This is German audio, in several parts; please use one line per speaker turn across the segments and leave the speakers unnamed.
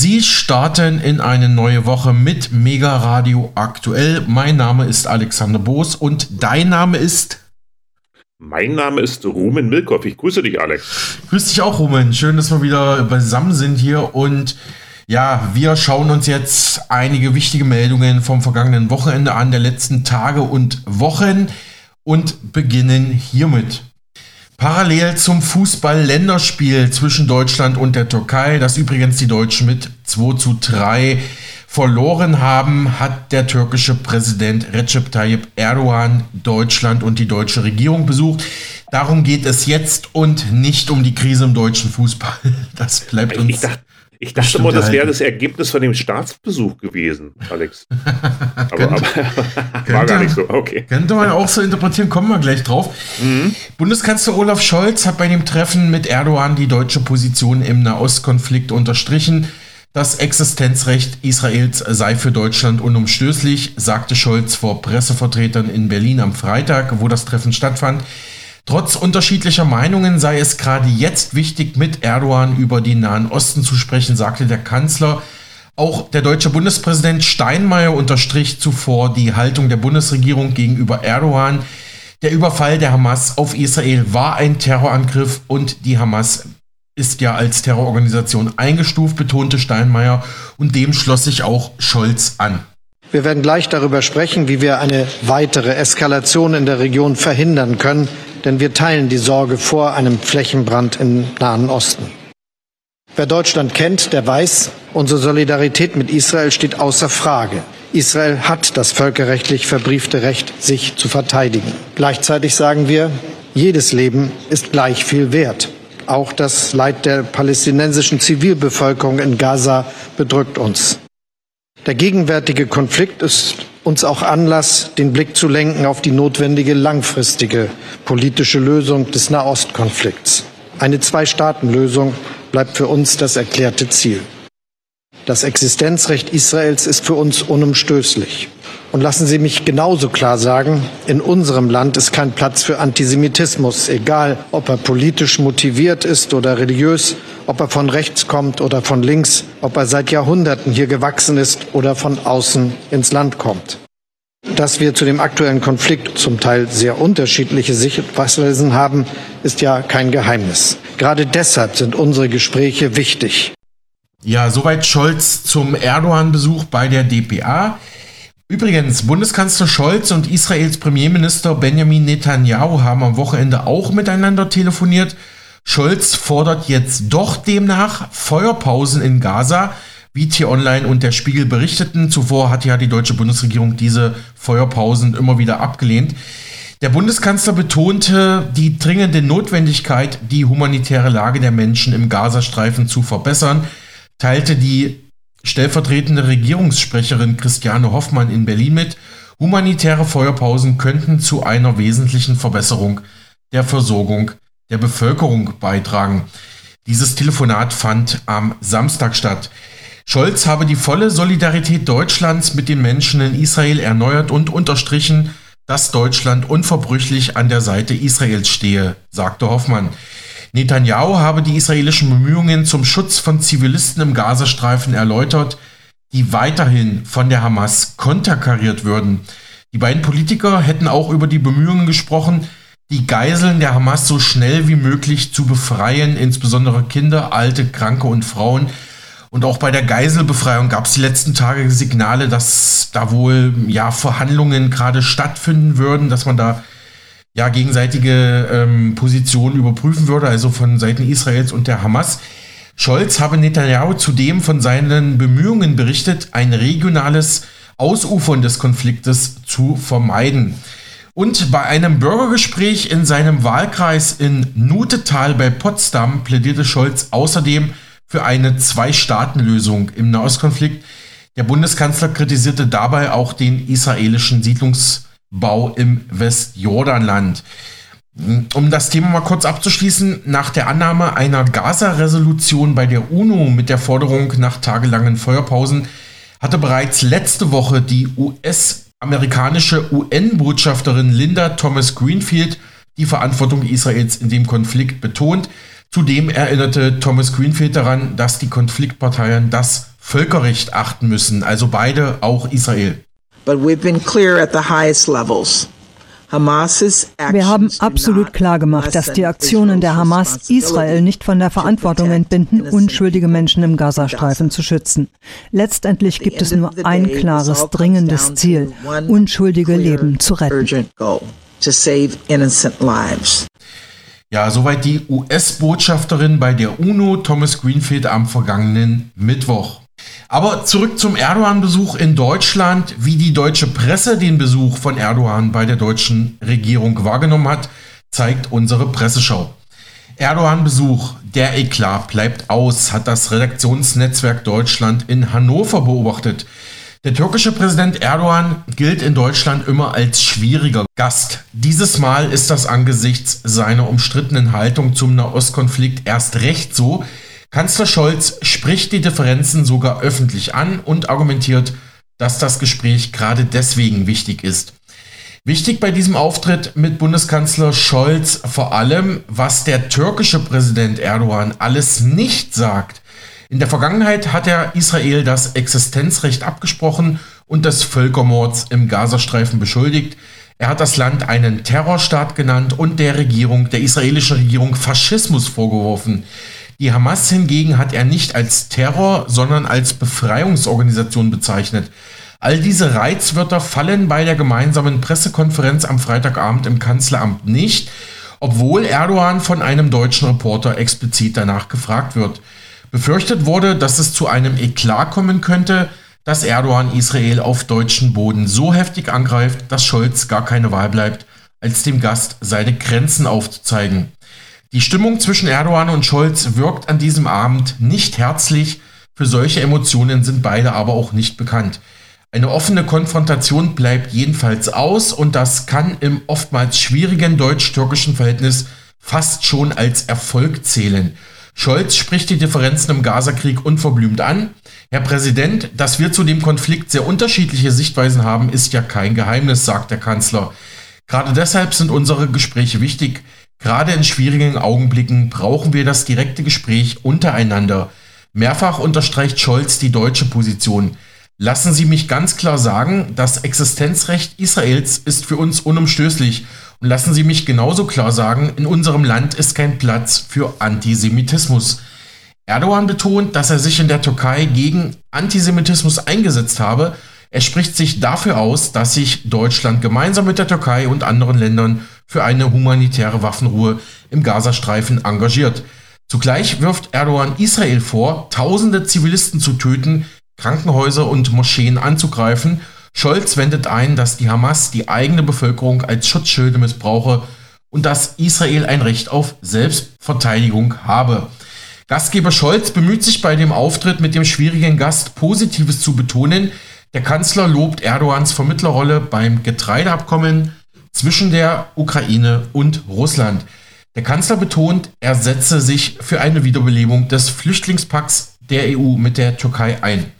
Sie starten in eine neue Woche mit Mega Radio aktuell. Mein Name ist Alexander Boos und dein Name ist?
Mein Name ist Rumen Milkoff. Ich grüße dich, Alex.
Grüß dich auch, Rumen. Schön, dass wir wieder beisammen sind hier und ja, wir schauen uns jetzt einige wichtige Meldungen vom vergangenen Wochenende an, der letzten Tage und Wochen und beginnen hiermit. Parallel zum Fußball-Länderspiel zwischen Deutschland und der Türkei, das übrigens die Deutschen mit 2 zu 3 verloren haben, hat der türkische Präsident Recep Tayyip Erdogan Deutschland und die deutsche Regierung besucht. Darum geht es jetzt und nicht um die Krise im deutschen Fußball. Das bleibt uns.
Ich dachte, ich dachte mal, das wäre das Ergebnis von dem Staatsbesuch gewesen, Alex. aber, könnte,
aber war gar nicht so. Okay. Könnte man auch so interpretieren, kommen wir gleich drauf. Mhm. Bundeskanzler Olaf Scholz hat bei dem Treffen mit Erdogan die deutsche Position im Nahostkonflikt unterstrichen. Das Existenzrecht Israels sei für Deutschland unumstößlich, sagte Scholz vor Pressevertretern in Berlin am Freitag, wo das Treffen stattfand. Trotz unterschiedlicher Meinungen sei es gerade jetzt wichtig, mit Erdogan über den Nahen Osten zu sprechen, sagte der Kanzler. Auch der deutsche Bundespräsident Steinmeier unterstrich zuvor die Haltung der Bundesregierung gegenüber Erdogan. Der Überfall der Hamas auf Israel war ein Terrorangriff und die Hamas ist ja als Terrororganisation eingestuft, betonte Steinmeier und dem schloss sich auch Scholz an.
Wir werden gleich darüber sprechen, wie wir eine weitere Eskalation in der Region verhindern können, denn wir teilen die Sorge vor einem Flächenbrand im Nahen Osten. Wer Deutschland kennt, der weiß, unsere Solidarität mit Israel steht außer Frage. Israel hat das völkerrechtlich verbriefte Recht, sich zu verteidigen. Gleichzeitig sagen wir, jedes Leben ist gleich viel wert. Auch das Leid der palästinensischen Zivilbevölkerung in Gaza bedrückt uns. Der gegenwärtige Konflikt ist uns auch Anlass, den Blick zu lenken auf die notwendige langfristige politische Lösung des Nahostkonflikts. Eine Zwei-Staaten-Lösung bleibt für uns das erklärte Ziel. Das Existenzrecht Israels ist für uns unumstößlich. Und lassen Sie mich genauso klar sagen, in unserem Land ist kein Platz für Antisemitismus, egal ob er politisch motiviert ist oder religiös, ob er von rechts kommt oder von links, ob er seit Jahrhunderten hier gewachsen ist oder von außen ins Land kommt. Dass wir zu dem aktuellen Konflikt zum Teil sehr unterschiedliche Sichtweisen haben, ist ja kein Geheimnis. Gerade deshalb sind unsere Gespräche wichtig.
Ja, soweit Scholz zum Erdogan-Besuch bei der DPA. Übrigens, Bundeskanzler Scholz und Israels Premierminister Benjamin Netanyahu haben am Wochenende auch miteinander telefoniert. Scholz fordert jetzt doch demnach Feuerpausen in Gaza, wie T-Online und der Spiegel berichteten. Zuvor hat ja die deutsche Bundesregierung diese Feuerpausen immer wieder abgelehnt. Der Bundeskanzler betonte die dringende Notwendigkeit, die humanitäre Lage der Menschen im Gazastreifen zu verbessern, teilte die stellvertretende Regierungssprecherin Christiane Hoffmann in Berlin mit, humanitäre Feuerpausen könnten zu einer wesentlichen Verbesserung der Versorgung der Bevölkerung beitragen. Dieses Telefonat fand am Samstag statt. Scholz habe die volle Solidarität Deutschlands mit den Menschen in Israel erneuert und unterstrichen, dass Deutschland unverbrüchlich an der Seite Israels stehe, sagte Hoffmann. Netanyahu habe die israelischen Bemühungen zum Schutz von Zivilisten im Gazastreifen erläutert, die weiterhin von der Hamas konterkariert würden. Die beiden Politiker hätten auch über die Bemühungen gesprochen, die Geiseln der Hamas so schnell wie möglich zu befreien, insbesondere Kinder, Alte, Kranke und Frauen. Und auch bei der Geiselbefreiung gab es die letzten Tage Signale, dass da wohl ja Verhandlungen gerade stattfinden würden, dass man da ja, gegenseitige ähm, Positionen überprüfen würde, also von Seiten Israels und der Hamas. Scholz habe Netanyahu zudem von seinen Bemühungen berichtet, ein regionales Ausufern des Konfliktes zu vermeiden. Und bei einem Bürgergespräch in seinem Wahlkreis in Nutetal bei Potsdam plädierte Scholz außerdem für eine Zwei-Staaten-Lösung im Nahostkonflikt. Der Bundeskanzler kritisierte dabei auch den israelischen Siedlungs- Bau im Westjordanland. Um das Thema mal kurz abzuschließen, nach der Annahme einer Gaza-Resolution bei der UNO mit der Forderung nach tagelangen Feuerpausen hatte bereits letzte Woche die US-amerikanische UN-Botschafterin Linda Thomas Greenfield die Verantwortung Israels in dem Konflikt betont. Zudem erinnerte Thomas Greenfield daran, dass die Konfliktparteien das Völkerrecht achten müssen, also beide, auch Israel.
But we've been clear at the highest levels.
Wir haben absolut klar gemacht, dass die Aktionen der Hamas Israel nicht von der Verantwortung entbinden, unschuldige Menschen im Gazastreifen zu schützen. Letztendlich gibt es nur ein klares, dringendes Ziel, unschuldige Leben zu retten.
Ja, soweit die US-Botschafterin bei der UNO, Thomas Greenfield, am vergangenen Mittwoch. Aber zurück zum Erdogan-Besuch in Deutschland. Wie die deutsche Presse den Besuch von Erdogan bei der deutschen Regierung wahrgenommen hat, zeigt unsere Presseschau. Erdogan-Besuch, der Eklat bleibt aus, hat das Redaktionsnetzwerk Deutschland in Hannover beobachtet. Der türkische Präsident Erdogan gilt in Deutschland immer als schwieriger Gast. Dieses Mal ist das angesichts seiner umstrittenen Haltung zum Nahostkonflikt erst recht so, Kanzler Scholz spricht die Differenzen sogar öffentlich an und argumentiert, dass das Gespräch gerade deswegen wichtig ist. Wichtig bei diesem Auftritt mit Bundeskanzler Scholz vor allem, was der türkische Präsident Erdogan alles nicht sagt. In der Vergangenheit hat er Israel das Existenzrecht abgesprochen und des Völkermords im Gazastreifen beschuldigt. Er hat das Land einen Terrorstaat genannt und der Regierung, der israelischen Regierung Faschismus vorgeworfen. Die Hamas hingegen hat er nicht als Terror, sondern als Befreiungsorganisation bezeichnet. All diese Reizwörter fallen bei der gemeinsamen Pressekonferenz am Freitagabend im Kanzleramt nicht, obwohl Erdogan von einem deutschen Reporter explizit danach gefragt wird. Befürchtet wurde, dass es zu einem Eklat kommen könnte, dass Erdogan Israel auf deutschen Boden so heftig angreift, dass Scholz gar keine Wahl bleibt, als dem Gast seine Grenzen aufzuzeigen. Die Stimmung zwischen Erdogan und Scholz wirkt an diesem Abend nicht herzlich. Für solche Emotionen sind beide aber auch nicht bekannt. Eine offene Konfrontation bleibt jedenfalls aus und das kann im oftmals schwierigen deutsch-türkischen Verhältnis fast schon als Erfolg zählen. Scholz spricht die Differenzen im Gazakrieg unverblümt an. Herr Präsident, dass wir zu dem Konflikt sehr unterschiedliche Sichtweisen haben, ist ja kein Geheimnis, sagt der Kanzler. Gerade deshalb sind unsere Gespräche wichtig. Gerade in schwierigen Augenblicken brauchen wir das direkte Gespräch untereinander. Mehrfach unterstreicht Scholz die deutsche Position. Lassen Sie mich ganz klar sagen, das Existenzrecht Israels ist für uns unumstößlich. Und lassen Sie mich genauso klar sagen, in unserem Land ist kein Platz für Antisemitismus. Erdogan betont, dass er sich in der Türkei gegen Antisemitismus eingesetzt habe. Er spricht sich dafür aus, dass sich Deutschland gemeinsam mit der Türkei und anderen Ländern für eine humanitäre Waffenruhe im Gazastreifen engagiert. Zugleich wirft Erdogan Israel vor, tausende Zivilisten zu töten, Krankenhäuser und Moscheen anzugreifen. Scholz wendet ein, dass die Hamas die eigene Bevölkerung als Schutzschilde missbrauche und dass Israel ein Recht auf Selbstverteidigung habe. Gastgeber Scholz bemüht sich bei dem Auftritt mit dem schwierigen Gast Positives zu betonen. Der Kanzler lobt Erdogans Vermittlerrolle beim Getreideabkommen, zwischen der Ukraine und Russland. Der Kanzler betont, er setze sich für eine Wiederbelebung des Flüchtlingspakts der EU mit der Türkei ein.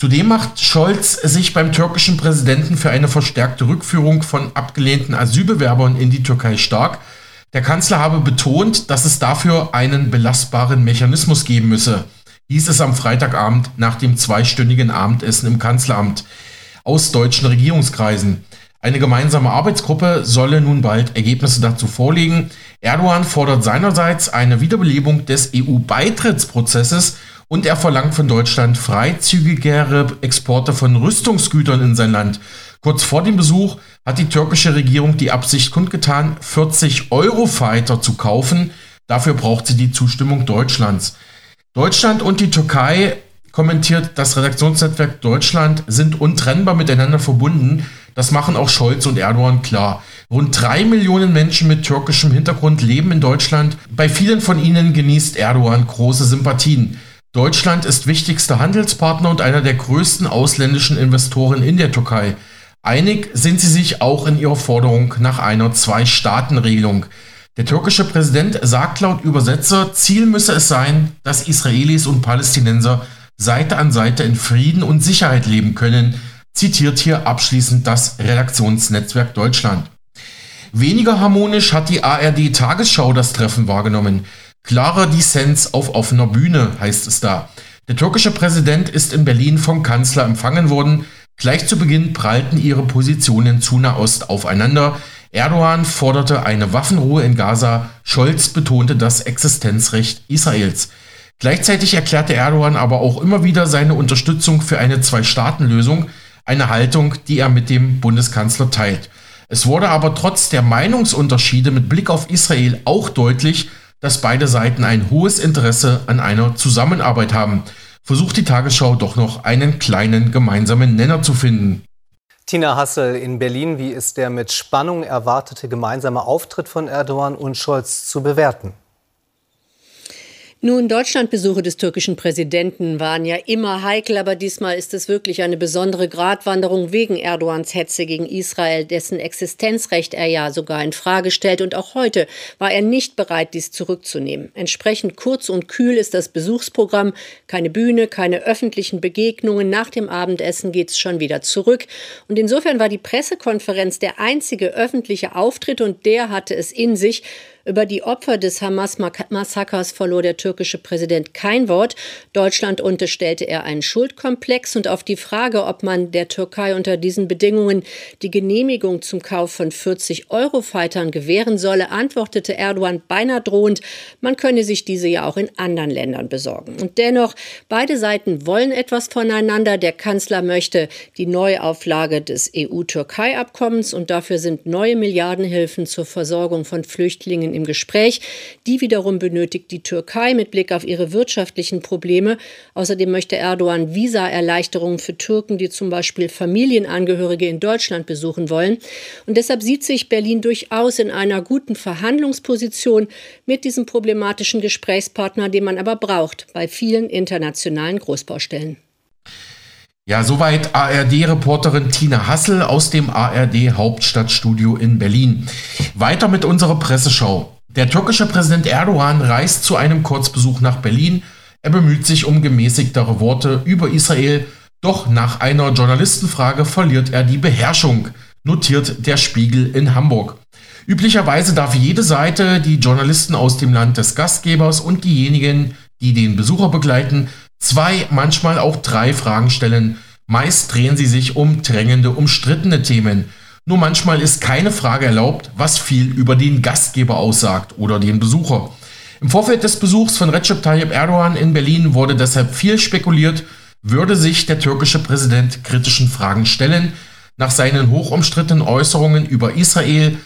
Zudem macht Scholz sich beim türkischen Präsidenten für eine verstärkte Rückführung von abgelehnten Asylbewerbern in die Türkei stark. Der Kanzler habe betont, dass es dafür einen belastbaren Mechanismus geben müsse, hieß es am Freitagabend nach dem zweistündigen Abendessen im Kanzleramt aus deutschen Regierungskreisen. Eine gemeinsame Arbeitsgruppe solle nun bald Ergebnisse dazu vorlegen. Erdogan fordert seinerseits eine Wiederbelebung des EU-Beitrittsprozesses und er verlangt von Deutschland freizügigere Exporte von Rüstungsgütern in sein Land. Kurz vor dem Besuch hat die türkische Regierung die Absicht kundgetan, 40 Eurofighter zu kaufen. Dafür braucht sie die Zustimmung Deutschlands. Deutschland und die Türkei, kommentiert das Redaktionsnetzwerk Deutschland, sind untrennbar miteinander verbunden. Das machen auch Scholz und Erdogan klar. Rund drei Millionen Menschen mit türkischem Hintergrund leben in Deutschland. Bei vielen von ihnen genießt Erdogan große Sympathien. Deutschland ist wichtigster Handelspartner und einer der größten ausländischen Investoren in der Türkei. Einig sind sie sich auch in ihrer Forderung nach einer Zwei-Staaten-Regelung. Der türkische Präsident sagt laut Übersetzer, Ziel müsse es sein, dass Israelis und Palästinenser Seite an Seite in Frieden und Sicherheit leben können, zitiert hier abschließend das Redaktionsnetzwerk Deutschland. Weniger harmonisch hat die ARD Tagesschau das Treffen wahrgenommen. Klarer Dissens auf offener Bühne, heißt es da. Der türkische Präsident ist in Berlin vom Kanzler empfangen worden. Gleich zu Beginn prallten ihre Positionen zu Nahost aufeinander. Erdogan forderte eine Waffenruhe in Gaza, Scholz betonte das Existenzrecht Israels. Gleichzeitig erklärte Erdogan aber auch immer wieder seine Unterstützung für eine Zwei-Staaten-Lösung, eine Haltung, die er mit dem Bundeskanzler teilt. Es wurde aber trotz der Meinungsunterschiede mit Blick auf Israel auch deutlich, dass beide Seiten ein hohes Interesse an einer Zusammenarbeit haben. Versucht die Tagesschau doch noch einen kleinen gemeinsamen Nenner zu finden.
Tina Hassel in Berlin, wie ist der mit Spannung erwartete gemeinsame Auftritt von Erdogan und Scholz zu bewerten?
Nun, Deutschlandbesuche des türkischen Präsidenten waren ja immer heikel, aber diesmal ist es wirklich eine besondere Gratwanderung wegen Erdogans Hetze gegen Israel, dessen Existenzrecht er ja sogar in Frage stellt. Und auch heute war er nicht bereit, dies zurückzunehmen. Entsprechend kurz und kühl ist das Besuchsprogramm. Keine Bühne, keine öffentlichen Begegnungen. Nach dem Abendessen geht es schon wieder zurück. Und insofern war die Pressekonferenz der einzige öffentliche Auftritt und der hatte es in sich, über die Opfer des Hamas-Massakers verlor der türkische Präsident kein Wort. Deutschland unterstellte er einen Schuldkomplex und auf die Frage, ob man der Türkei unter diesen Bedingungen die Genehmigung zum Kauf von 40 Eurofightern gewähren solle, antwortete Erdogan beinahe drohend, man könne sich diese ja auch in anderen Ländern besorgen. Und dennoch, beide Seiten wollen etwas voneinander. Der Kanzler möchte die Neuauflage des EU-Türkei-Abkommens und dafür sind neue Milliardenhilfen zur Versorgung von Flüchtlingen im Gespräch. Die wiederum benötigt die Türkei mit Blick auf ihre wirtschaftlichen Probleme. Außerdem möchte Erdogan Visaerleichterungen für Türken, die zum Beispiel Familienangehörige in Deutschland besuchen wollen. Und deshalb sieht sich Berlin durchaus in einer guten Verhandlungsposition mit diesem problematischen Gesprächspartner, den man aber braucht bei vielen internationalen Großbaustellen.
Ja, soweit ARD-Reporterin Tina Hassel aus dem ARD Hauptstadtstudio in Berlin. Weiter mit unserer Presseschau. Der türkische Präsident Erdogan reist zu einem Kurzbesuch nach Berlin. Er bemüht sich um gemäßigtere Worte über Israel, doch nach einer Journalistenfrage verliert er die Beherrschung, notiert der Spiegel in Hamburg. Üblicherweise darf jede Seite die Journalisten aus dem Land des Gastgebers und diejenigen, die den Besucher begleiten, zwei, manchmal auch drei Fragen stellen. Meist drehen sie sich um drängende, umstrittene Themen. Nur manchmal ist keine Frage erlaubt, was viel über den Gastgeber aussagt oder den Besucher. Im Vorfeld des Besuchs von Recep Tayyip Erdogan in Berlin wurde deshalb viel spekuliert, würde sich der türkische Präsident kritischen Fragen stellen, nach seinen hochumstrittenen Äußerungen über Israel,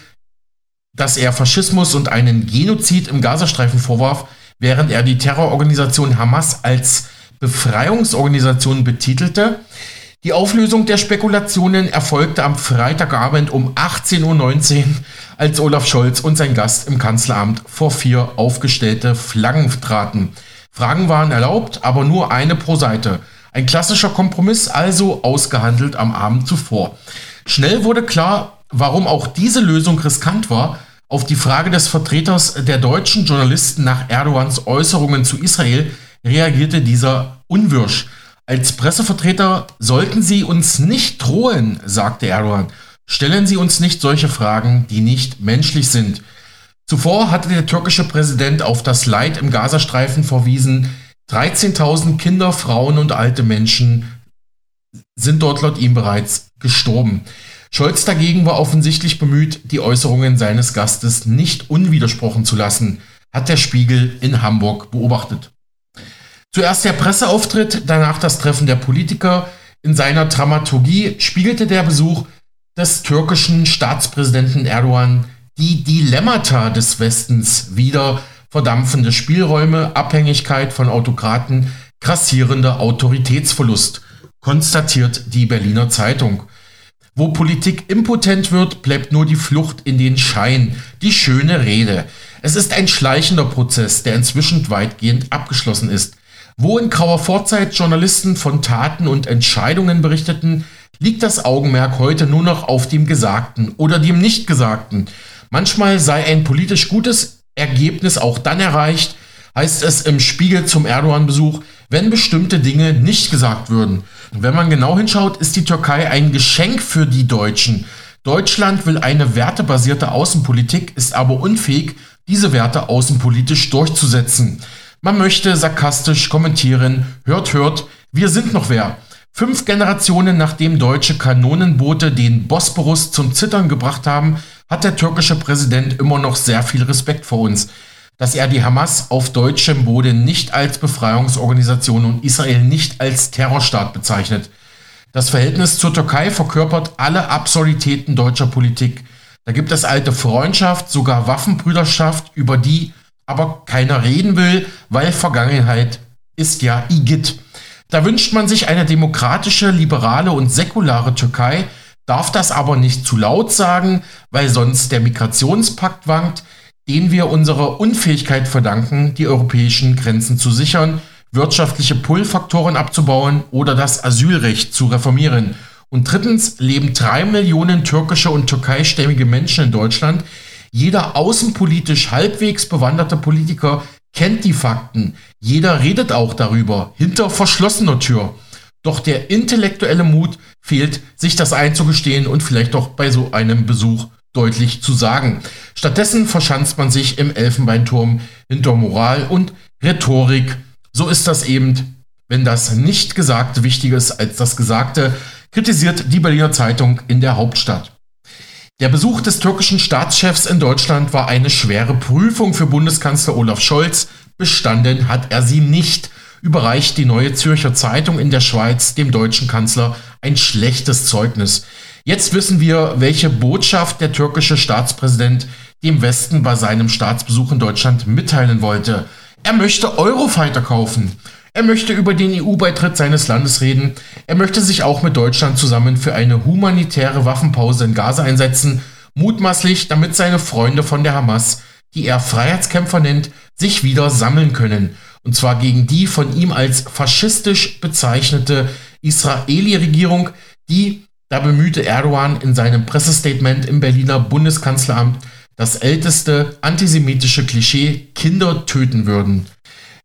dass er Faschismus und einen Genozid im Gazastreifen vorwarf, während er die Terrororganisation Hamas als Befreiungsorganisation betitelte. Die Auflösung der Spekulationen erfolgte am Freitagabend um 18.19 Uhr, als Olaf Scholz und sein Gast im Kanzleramt vor vier aufgestellte Flaggen traten. Fragen waren erlaubt, aber nur eine pro Seite. Ein klassischer Kompromiss also ausgehandelt am Abend zuvor. Schnell wurde klar, warum auch diese Lösung riskant war. Auf die Frage des Vertreters der deutschen Journalisten nach Erdogans Äußerungen zu Israel reagierte dieser unwirsch. Als Pressevertreter sollten Sie uns nicht drohen, sagte Erdogan. Stellen Sie uns nicht solche Fragen, die nicht menschlich sind. Zuvor hatte der türkische Präsident auf das Leid im Gazastreifen verwiesen. 13.000 Kinder, Frauen und alte Menschen sind dort laut ihm bereits gestorben. Scholz dagegen war offensichtlich bemüht, die Äußerungen seines Gastes nicht unwidersprochen zu lassen, hat der Spiegel in Hamburg beobachtet. Zuerst der Presseauftritt, danach das Treffen der Politiker. In seiner Dramaturgie spiegelte der Besuch des türkischen Staatspräsidenten Erdogan die Dilemmata des Westens wider, verdampfende Spielräume, Abhängigkeit von Autokraten, grassierender Autoritätsverlust, konstatiert die Berliner Zeitung. Wo Politik impotent wird, bleibt nur die Flucht in den Schein, die schöne Rede. Es ist ein schleichender Prozess, der inzwischen weitgehend abgeschlossen ist. Wo in grauer Vorzeit Journalisten von Taten und Entscheidungen berichteten, liegt das Augenmerk heute nur noch auf dem Gesagten oder dem Nichtgesagten. Manchmal sei ein politisch gutes Ergebnis auch dann erreicht, heißt es im Spiegel zum Erdogan-Besuch, wenn bestimmte Dinge nicht gesagt würden. Wenn man genau hinschaut, ist die Türkei ein Geschenk für die Deutschen. Deutschland will eine wertebasierte Außenpolitik, ist aber unfähig, diese Werte außenpolitisch durchzusetzen. Man möchte sarkastisch kommentieren, hört, hört, wir sind noch wer. Fünf Generationen nachdem deutsche Kanonenboote den Bosporus zum Zittern gebracht haben, hat der türkische Präsident immer noch sehr viel Respekt vor uns. Dass er die Hamas auf deutschem Boden nicht als Befreiungsorganisation und Israel nicht als Terrorstaat bezeichnet. Das Verhältnis zur Türkei verkörpert alle Absurditäten deutscher Politik. Da gibt es alte Freundschaft, sogar Waffenbrüderschaft, über die aber keiner reden will, weil Vergangenheit ist ja IGIT. Da wünscht man sich eine demokratische, liberale und säkulare Türkei, darf das aber nicht zu laut sagen, weil sonst der Migrationspakt wankt, den wir unserer Unfähigkeit verdanken, die europäischen Grenzen zu sichern, wirtschaftliche Pull-Faktoren abzubauen oder das Asylrecht zu reformieren. Und drittens leben drei Millionen türkische und türkeistämmige Menschen in Deutschland, jeder außenpolitisch halbwegs bewanderte Politiker kennt die Fakten. Jeder redet auch darüber, hinter verschlossener Tür. Doch der intellektuelle Mut fehlt, sich das einzugestehen und vielleicht doch bei so einem Besuch deutlich zu sagen. Stattdessen verschanzt man sich im Elfenbeinturm hinter Moral und Rhetorik. So ist das eben, wenn das nicht Gesagte wichtiger ist als das Gesagte, kritisiert die Berliner Zeitung in der Hauptstadt. Der Besuch des türkischen Staatschefs in Deutschland war eine schwere Prüfung für Bundeskanzler Olaf Scholz. Bestanden hat er sie nicht, überreicht die Neue Zürcher Zeitung in der Schweiz dem deutschen Kanzler ein schlechtes Zeugnis. Jetzt wissen wir, welche Botschaft der türkische Staatspräsident dem Westen bei seinem Staatsbesuch in Deutschland mitteilen wollte. Er möchte Eurofighter kaufen. Er möchte über den EU-Beitritt seines Landes reden. Er möchte sich auch mit Deutschland zusammen für eine humanitäre Waffenpause in Gaza einsetzen, mutmaßlich damit seine Freunde von der Hamas, die er Freiheitskämpfer nennt, sich wieder sammeln können. Und zwar gegen die von ihm als faschistisch bezeichnete Israeli-Regierung, die, da bemühte Erdogan in seinem Pressestatement im Berliner Bundeskanzleramt, das älteste antisemitische Klischee Kinder töten würden.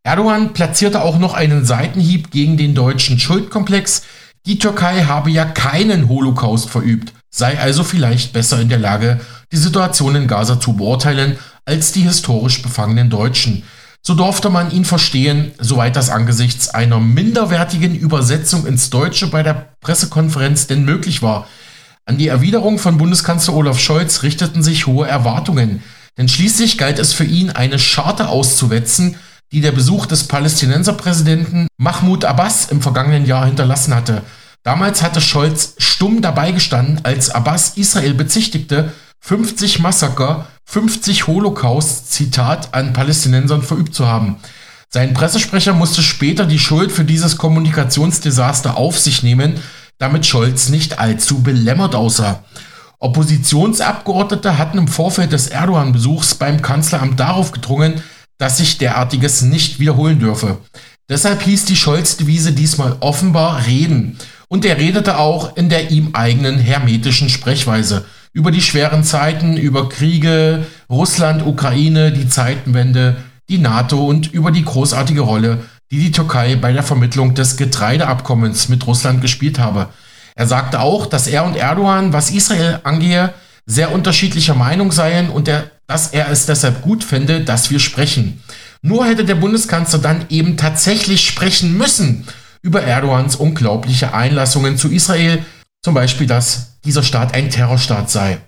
Erdogan platzierte auch noch einen Seitenhieb gegen den deutschen Schuldkomplex. Die Türkei habe ja keinen Holocaust verübt, sei also vielleicht besser in der Lage, die Situation in Gaza zu beurteilen als die historisch befangenen Deutschen. So durfte man ihn verstehen, soweit das angesichts einer minderwertigen Übersetzung ins Deutsche bei der Pressekonferenz denn möglich war. An die Erwiderung von Bundeskanzler Olaf Scholz richteten sich hohe Erwartungen, denn schließlich galt es für ihn, eine Scharte auszuwetzen, die der Besuch des Palästinenserpräsidenten Mahmoud Abbas im vergangenen Jahr hinterlassen hatte. Damals hatte Scholz stumm dabei gestanden, als Abbas Israel bezichtigte, 50 Massaker, 50 Holocaust, Zitat, an Palästinensern verübt zu haben. Sein Pressesprecher musste später die Schuld für dieses Kommunikationsdesaster auf sich nehmen, damit Scholz nicht allzu belämmert aussah. Oppositionsabgeordnete hatten im Vorfeld des Erdogan-Besuchs beim Kanzleramt darauf gedrungen, dass sich derartiges nicht wiederholen dürfe. Deshalb hieß die Scholz-Devise diesmal offenbar reden. Und er redete auch in der ihm eigenen hermetischen Sprechweise über die schweren Zeiten, über Kriege, Russland, Ukraine, die Zeitenwende, die NATO und über die großartige Rolle, die die Türkei bei der Vermittlung des Getreideabkommens mit Russland gespielt habe. Er sagte auch, dass er und Erdogan, was Israel angehe, sehr unterschiedlicher Meinung seien und er dass er es deshalb gut fände, dass wir sprechen. Nur hätte der Bundeskanzler dann eben tatsächlich sprechen müssen über Erdogans unglaubliche Einlassungen zu Israel, zum Beispiel, dass dieser Staat ein Terrorstaat sei.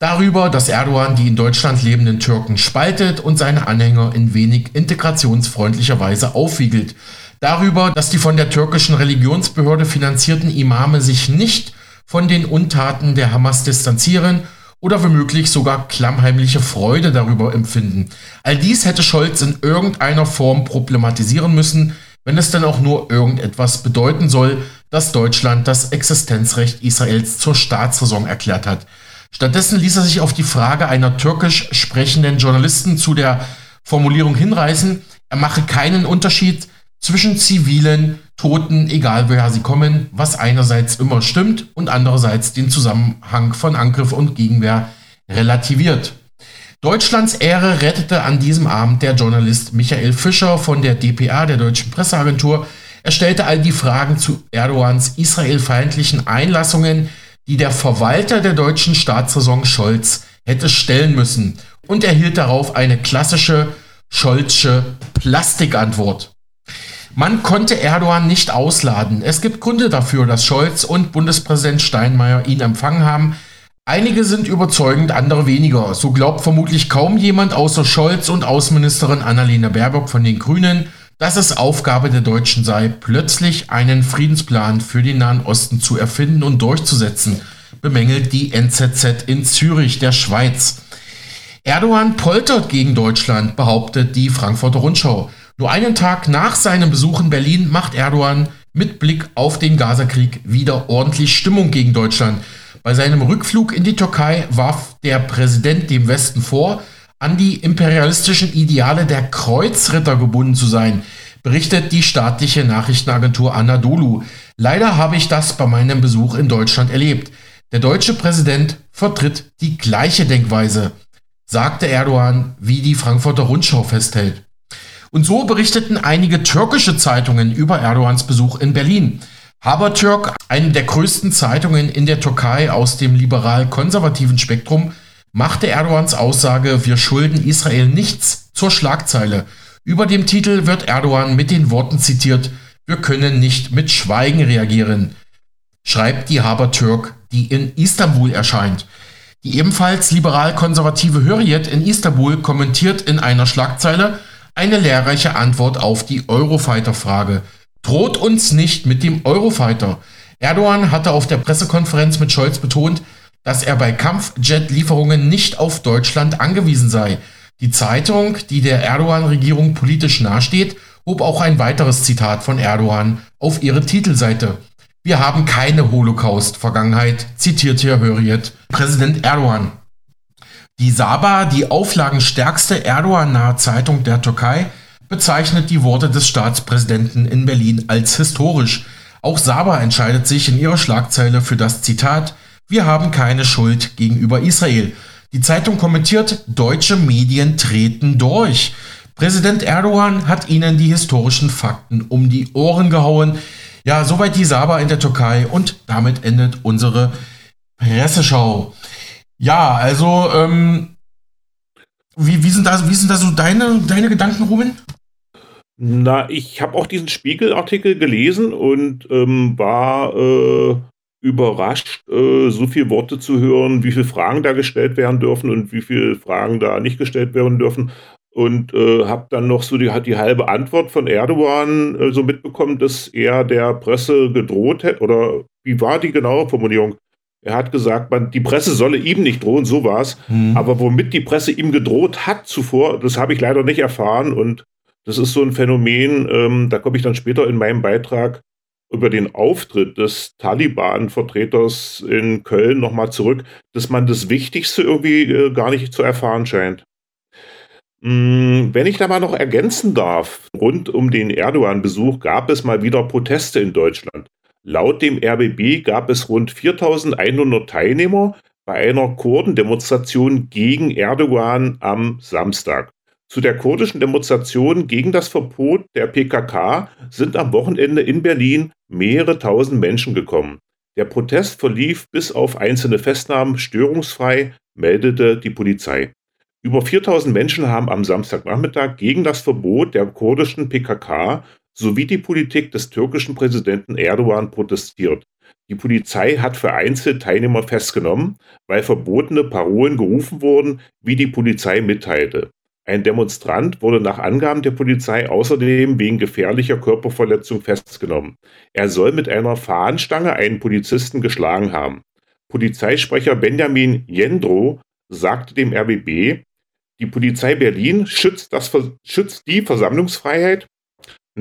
Darüber, dass Erdogan die in Deutschland lebenden Türken spaltet und seine Anhänger in wenig integrationsfreundlicher Weise aufwiegelt. Darüber, dass die von der türkischen Religionsbehörde finanzierten Imame sich nicht von den Untaten der Hamas distanzieren oder womöglich sogar klammheimliche Freude darüber empfinden. All dies hätte Scholz in irgendeiner Form problematisieren müssen, wenn es denn auch nur irgendetwas bedeuten soll, dass Deutschland das Existenzrecht Israels zur Staatsräson erklärt hat. Stattdessen ließ er sich auf die Frage einer türkisch sprechenden Journalisten zu der Formulierung hinreißen, er mache keinen Unterschied zwischen zivilen Toten, egal woher sie kommen, was einerseits immer stimmt und andererseits den Zusammenhang von Angriff und Gegenwehr relativiert. Deutschlands Ehre rettete an diesem Abend der Journalist Michael Fischer von der DPA, der Deutschen Presseagentur. Er stellte all die Fragen zu Erdogans israelfeindlichen Einlassungen, die der Verwalter der deutschen Staatsräson Scholz hätte stellen müssen. und erhielt darauf eine klassische Scholzsche Plastikantwort. Man konnte Erdogan nicht ausladen. Es gibt Gründe dafür, dass Scholz und Bundespräsident Steinmeier ihn empfangen haben. Einige sind überzeugend, andere weniger. So glaubt vermutlich kaum jemand außer Scholz und Außenministerin Annalena Baerbock von den Grünen, dass es Aufgabe der Deutschen sei, plötzlich einen Friedensplan für den Nahen Osten zu erfinden und durchzusetzen, bemängelt die NZZ in Zürich, der Schweiz. Erdogan poltert gegen Deutschland, behauptet die Frankfurter Rundschau. Nur einen Tag nach seinem Besuch in Berlin macht Erdogan mit Blick auf den Gazakrieg wieder ordentlich Stimmung gegen Deutschland. Bei seinem Rückflug in die Türkei warf der Präsident dem Westen vor, an die imperialistischen Ideale der Kreuzritter gebunden zu sein, berichtet die staatliche Nachrichtenagentur Anadolu. Leider habe ich das bei meinem Besuch in Deutschland erlebt. Der deutsche Präsident vertritt die gleiche Denkweise, sagte Erdogan, wie die Frankfurter Rundschau festhält. Und so berichteten einige türkische Zeitungen über Erdogans Besuch in Berlin. Habertürk, eine der größten Zeitungen in der Türkei aus dem liberal-konservativen Spektrum, machte Erdogans Aussage, wir schulden Israel nichts zur Schlagzeile. Über dem Titel wird Erdogan mit den Worten zitiert, wir können nicht mit Schweigen reagieren, schreibt die Habertürk, die in Istanbul erscheint. Die ebenfalls liberal-konservative Hürriyet in Istanbul kommentiert in einer Schlagzeile, eine lehrreiche Antwort auf die Eurofighter-Frage. Droht uns nicht mit dem Eurofighter. Erdogan hatte auf der Pressekonferenz mit Scholz betont, dass er bei Kampfjet-Lieferungen nicht auf Deutschland angewiesen sei. Die Zeitung, die der Erdogan-Regierung politisch nahesteht, hob auch ein weiteres Zitat von Erdogan auf ihre Titelseite. Wir haben keine Holocaust-Vergangenheit, zitiert hier Hürriyet Präsident Erdogan. Die Saba, die auflagenstärkste Erdogan-nahe Zeitung der Türkei, bezeichnet die Worte des Staatspräsidenten in Berlin als historisch. Auch Saba entscheidet sich in ihrer Schlagzeile für das Zitat Wir haben keine Schuld gegenüber Israel. Die Zeitung kommentiert, deutsche Medien treten durch. Präsident Erdogan hat ihnen die historischen Fakten um die Ohren gehauen. Ja, soweit die Saba in der Türkei und damit endet unsere Presseschau. Ja, also, ähm, wie, wie, sind da, wie sind da so deine, deine Gedanken, Ruben?
Na, ich habe auch diesen Spiegelartikel gelesen und ähm, war äh, überrascht, äh, so viele Worte zu hören, wie viele Fragen da gestellt werden dürfen und wie viele Fragen da nicht gestellt werden dürfen. Und äh, habe dann noch so die, die halbe Antwort von Erdogan äh, so mitbekommen, dass er der Presse gedroht hätte. Oder wie war die genaue Formulierung? Er hat gesagt, man, die Presse solle ihm nicht drohen, so war es. Mhm. Aber womit die Presse ihm gedroht hat zuvor, das habe ich leider nicht erfahren. Und das ist so ein Phänomen, ähm, da komme ich dann später in meinem Beitrag über den Auftritt des Taliban-Vertreters in Köln nochmal zurück, dass man das Wichtigste irgendwie äh, gar nicht zu erfahren scheint. Mm, wenn ich da mal noch ergänzen darf, rund um den Erdogan-Besuch gab es mal wieder Proteste in Deutschland. Laut dem RBB gab es rund 4100 Teilnehmer bei einer Kurdendemonstration gegen Erdogan am Samstag. Zu der kurdischen Demonstration gegen das Verbot der PKK sind am Wochenende in Berlin mehrere tausend Menschen gekommen. Der Protest verlief bis auf einzelne Festnahmen störungsfrei, meldete die Polizei. Über 4000 Menschen haben am Samstagnachmittag gegen das Verbot der kurdischen PKK sowie die Politik des türkischen Präsidenten Erdogan protestiert. Die Polizei hat vereinzelt Teilnehmer festgenommen, weil verbotene Parolen gerufen wurden, wie die Polizei mitteilte. Ein Demonstrant wurde nach Angaben der Polizei außerdem wegen gefährlicher Körperverletzung festgenommen. Er soll mit einer Fahnenstange einen Polizisten geschlagen haben. Polizeisprecher Benjamin Jendro sagte dem RBB, die Polizei Berlin schützt, das, schützt die Versammlungsfreiheit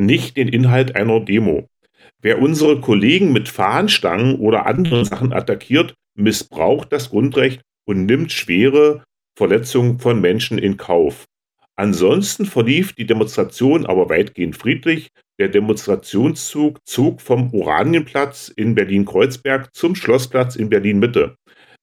nicht den Inhalt einer Demo. Wer unsere Kollegen mit Fahnenstangen oder anderen Sachen attackiert, missbraucht das Grundrecht und nimmt schwere Verletzungen von Menschen in Kauf. Ansonsten verlief die Demonstration aber weitgehend friedlich. Der Demonstrationszug zog vom Oranienplatz in Berlin-Kreuzberg zum Schlossplatz in Berlin-Mitte.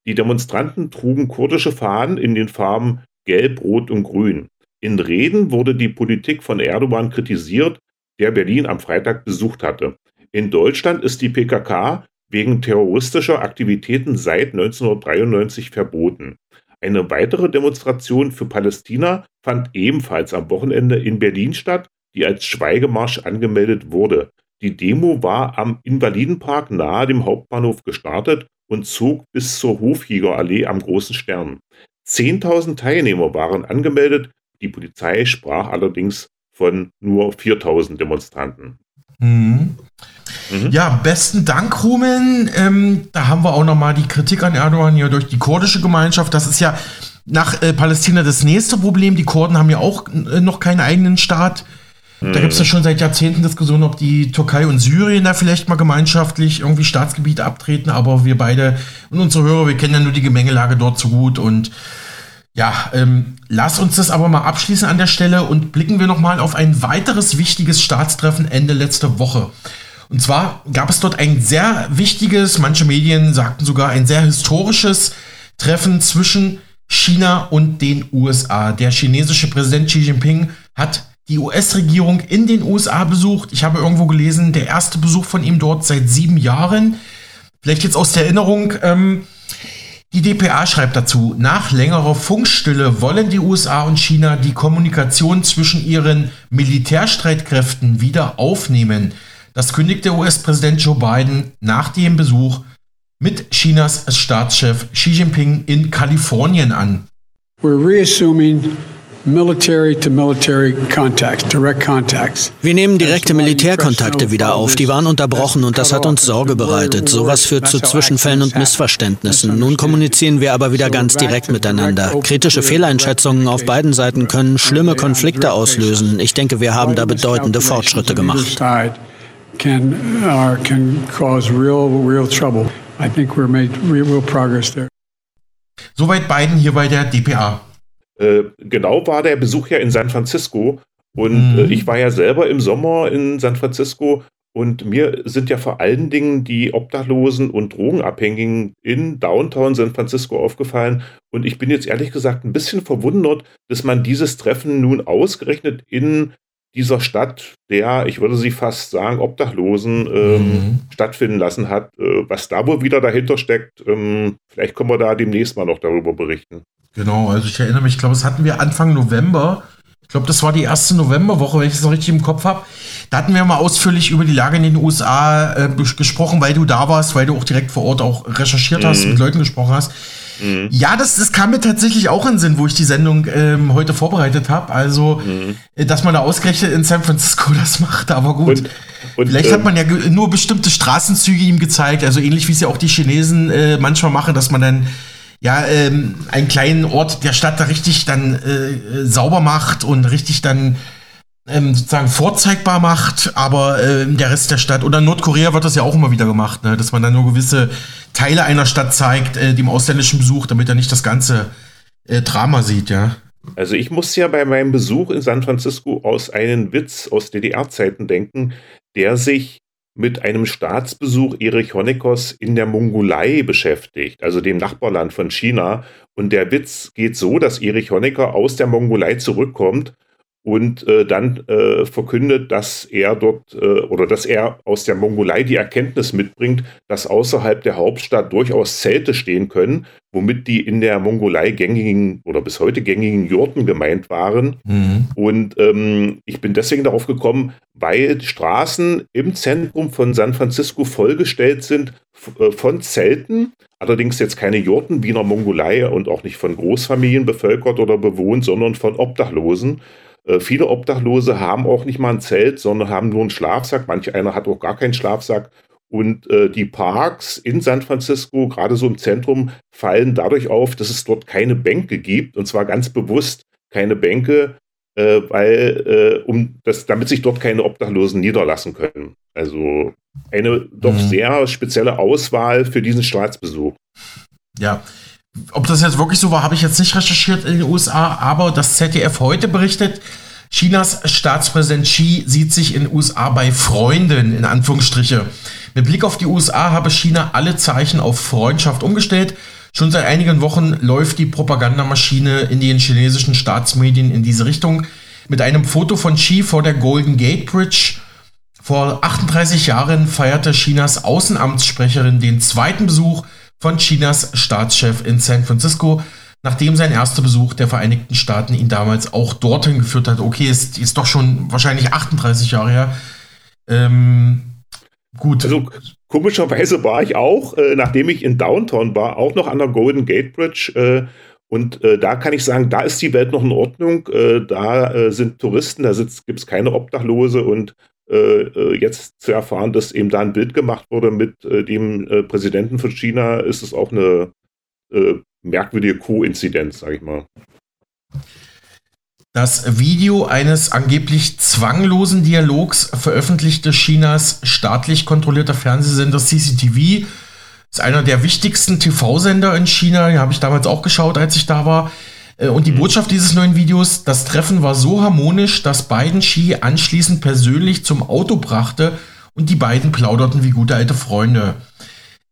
Die Demonstranten trugen kurdische Fahnen in den Farben Gelb, Rot und Grün. In Reden wurde die Politik von Erdogan kritisiert, der Berlin am Freitag besucht hatte. In Deutschland ist die PKK wegen terroristischer Aktivitäten seit 1993 verboten. Eine weitere Demonstration für Palästina fand ebenfalls am Wochenende in Berlin statt, die als Schweigemarsch angemeldet wurde. Die Demo war am Invalidenpark nahe dem Hauptbahnhof gestartet und zog bis zur Hofjägerallee am Großen Stern. 10.000 Teilnehmer waren angemeldet, die Polizei sprach allerdings von nur 4.000 Demonstranten.
Mhm. Mhm. Ja, besten Dank, Rumen. Ähm, da haben wir auch nochmal die Kritik an Erdogan hier durch die kurdische Gemeinschaft. Das ist ja nach äh, Palästina das nächste Problem. Die Kurden haben ja auch äh, noch keinen eigenen Staat. Mhm. Da gibt es ja schon seit Jahrzehnten Diskussionen, ob die Türkei und Syrien da vielleicht mal gemeinschaftlich irgendwie Staatsgebiete abtreten. Aber wir beide und unsere Hörer, wir kennen ja nur die Gemengelage dort so gut. Und ja, ähm, lass uns das aber mal abschließen an der Stelle und blicken wir nochmal auf ein weiteres wichtiges Staatstreffen Ende letzter Woche. Und zwar gab es dort ein sehr wichtiges, manche Medien sagten sogar ein sehr historisches Treffen zwischen China und den USA. Der chinesische Präsident Xi Jinping hat die US-Regierung in den USA besucht. Ich habe irgendwo gelesen, der erste Besuch von ihm dort seit sieben Jahren. Vielleicht jetzt aus der Erinnerung. Ähm, die DPA schreibt dazu, nach längerer Funkstille wollen die USA und China die Kommunikation zwischen ihren Militärstreitkräften wieder aufnehmen. Das kündigte US-Präsident Joe Biden nach dem Besuch mit Chinas Staatschef Xi Jinping in Kalifornien an.
We're reassuming Military-to-military contacts, direct contacts.
Wir nehmen direkte Militärkontakte wieder auf. Die waren unterbrochen und das hat uns Sorge bereitet. Sowas führt zu Zwischenfällen und Missverständnissen. Nun kommunizieren wir aber wieder ganz direkt miteinander. Kritische Fehleinschätzungen auf beiden Seiten können schlimme Konflikte auslösen. Ich denke, wir haben da bedeutende Fortschritte gemacht
can uh, can cause real real trouble. I think we're made real progress there.
Soweit beiden hier bei der DPA.
Äh, genau war der Besuch ja in San Francisco und mhm. äh, ich war ja selber im Sommer in San Francisco und mir sind ja vor allen Dingen die Obdachlosen und Drogenabhängigen in Downtown San Francisco aufgefallen. Und ich bin jetzt ehrlich gesagt ein bisschen verwundert, dass man dieses Treffen nun ausgerechnet in dieser Stadt, der, ich würde sie fast sagen, Obdachlosen ähm, mhm. stattfinden lassen hat. Äh, was da wohl wieder dahinter steckt, ähm, vielleicht können wir da demnächst mal noch darüber berichten.
Genau, also ich erinnere mich, ich glaube, das hatten wir Anfang November. Ich glaube, das war die erste Novemberwoche, wenn ich es noch richtig im Kopf habe. Da hatten wir mal ausführlich über die Lage in den USA äh, gesprochen, weil du da warst, weil du auch direkt vor Ort auch recherchiert mhm. hast, mit Leuten gesprochen hast. Mhm. Ja, das, das kam mir tatsächlich auch in Sinn, wo ich die Sendung ähm, heute vorbereitet habe. Also, mhm. Äh, dass man da ausgerechnet in San Francisco das macht, aber gut. Und, und, Vielleicht ähm, hat man ja nur bestimmte Straßenzüge ihm gezeigt, also ähnlich wie es ja auch die Chinesen äh, manchmal machen, dass man dann ja ähm, einen kleinen Ort der Stadt da richtig dann äh, sauber macht und richtig dann ähm, sozusagen vorzeigbar macht, aber äh, der Rest der Stadt oder Nordkorea wird das ja auch immer wieder gemacht, ne? dass man dann nur gewisse Teile einer Stadt zeigt, äh, dem ausländischen Besuch, damit er nicht das ganze äh, Drama sieht, ja.
Also ich muss ja bei meinem Besuch in San Francisco aus einem Witz aus DDR-Zeiten denken, der sich mit einem Staatsbesuch Erich Honeckers in der Mongolei beschäftigt, also dem Nachbarland von China. Und der Witz geht so, dass Erich Honecker aus der Mongolei zurückkommt und äh, dann äh, verkündet, dass er dort äh, oder dass er aus der Mongolei die Erkenntnis mitbringt, dass außerhalb der Hauptstadt durchaus Zelte stehen können, womit die in der Mongolei gängigen oder bis heute gängigen Jurten gemeint waren. Mhm. Und ähm, ich bin deswegen darauf gekommen, weil Straßen im Zentrum von San Francisco vollgestellt sind äh, von Zelten, allerdings jetzt keine Jurten wie in der Mongolei und auch nicht von Großfamilien bevölkert oder bewohnt, sondern von Obdachlosen. Äh, viele Obdachlose haben auch nicht mal ein Zelt, sondern haben nur einen Schlafsack. Manch einer hat auch gar keinen Schlafsack. Und äh, die Parks in San Francisco, gerade so im Zentrum, fallen dadurch auf, dass es dort keine Bänke gibt. Und zwar ganz bewusst keine Bänke, äh, weil, äh, um das, damit sich dort keine Obdachlosen niederlassen können. Also eine doch mhm. sehr spezielle Auswahl für diesen Staatsbesuch.
Ja, ob das jetzt wirklich so war, habe ich jetzt nicht recherchiert in den USA, aber das ZDF heute berichtet, Chinas Staatspräsident Xi sieht sich in den USA bei Freunden, in Anführungsstriche. Mit Blick auf die USA habe China alle Zeichen auf Freundschaft umgestellt. Schon seit einigen Wochen läuft die Propagandamaschine in den chinesischen Staatsmedien in diese Richtung. Mit einem Foto von Xi vor der Golden Gate Bridge. Vor 38 Jahren feierte Chinas Außenamtssprecherin den zweiten Besuch von Chinas Staatschef in San Francisco. nachdem sein erster Besuch der Vereinigten Staaten ihn damals auch dorthin geführt hat. Okay, ist, ist doch schon wahrscheinlich 38 Jahre her. Ähm, gut.
Also komischerweise war ich auch, äh, nachdem ich in Downtown war, auch noch an der Golden Gate Bridge. Äh, und äh, da kann ich sagen, da ist die Welt noch in Ordnung. Äh, da äh, sind Touristen, da gibt es keine Obdachlose und jetzt zu erfahren, dass eben da ein Bild gemacht wurde mit dem Präsidenten von China, ist es auch eine merkwürdige Koinzidenz, sage ich mal.
Das Video eines angeblich zwanglosen Dialogs veröffentlichte Chinas staatlich kontrollierter Fernsehsender CCTV. Ist einer der wichtigsten TV-Sender in China. Habe ich damals auch geschaut, als ich da war. Äh, und die mhm. Botschaft dieses neuen Videos, das Treffen war so harmonisch, dass Biden Xi anschließend persönlich zum Auto brachte und die beiden plauderten wie gute alte Freunde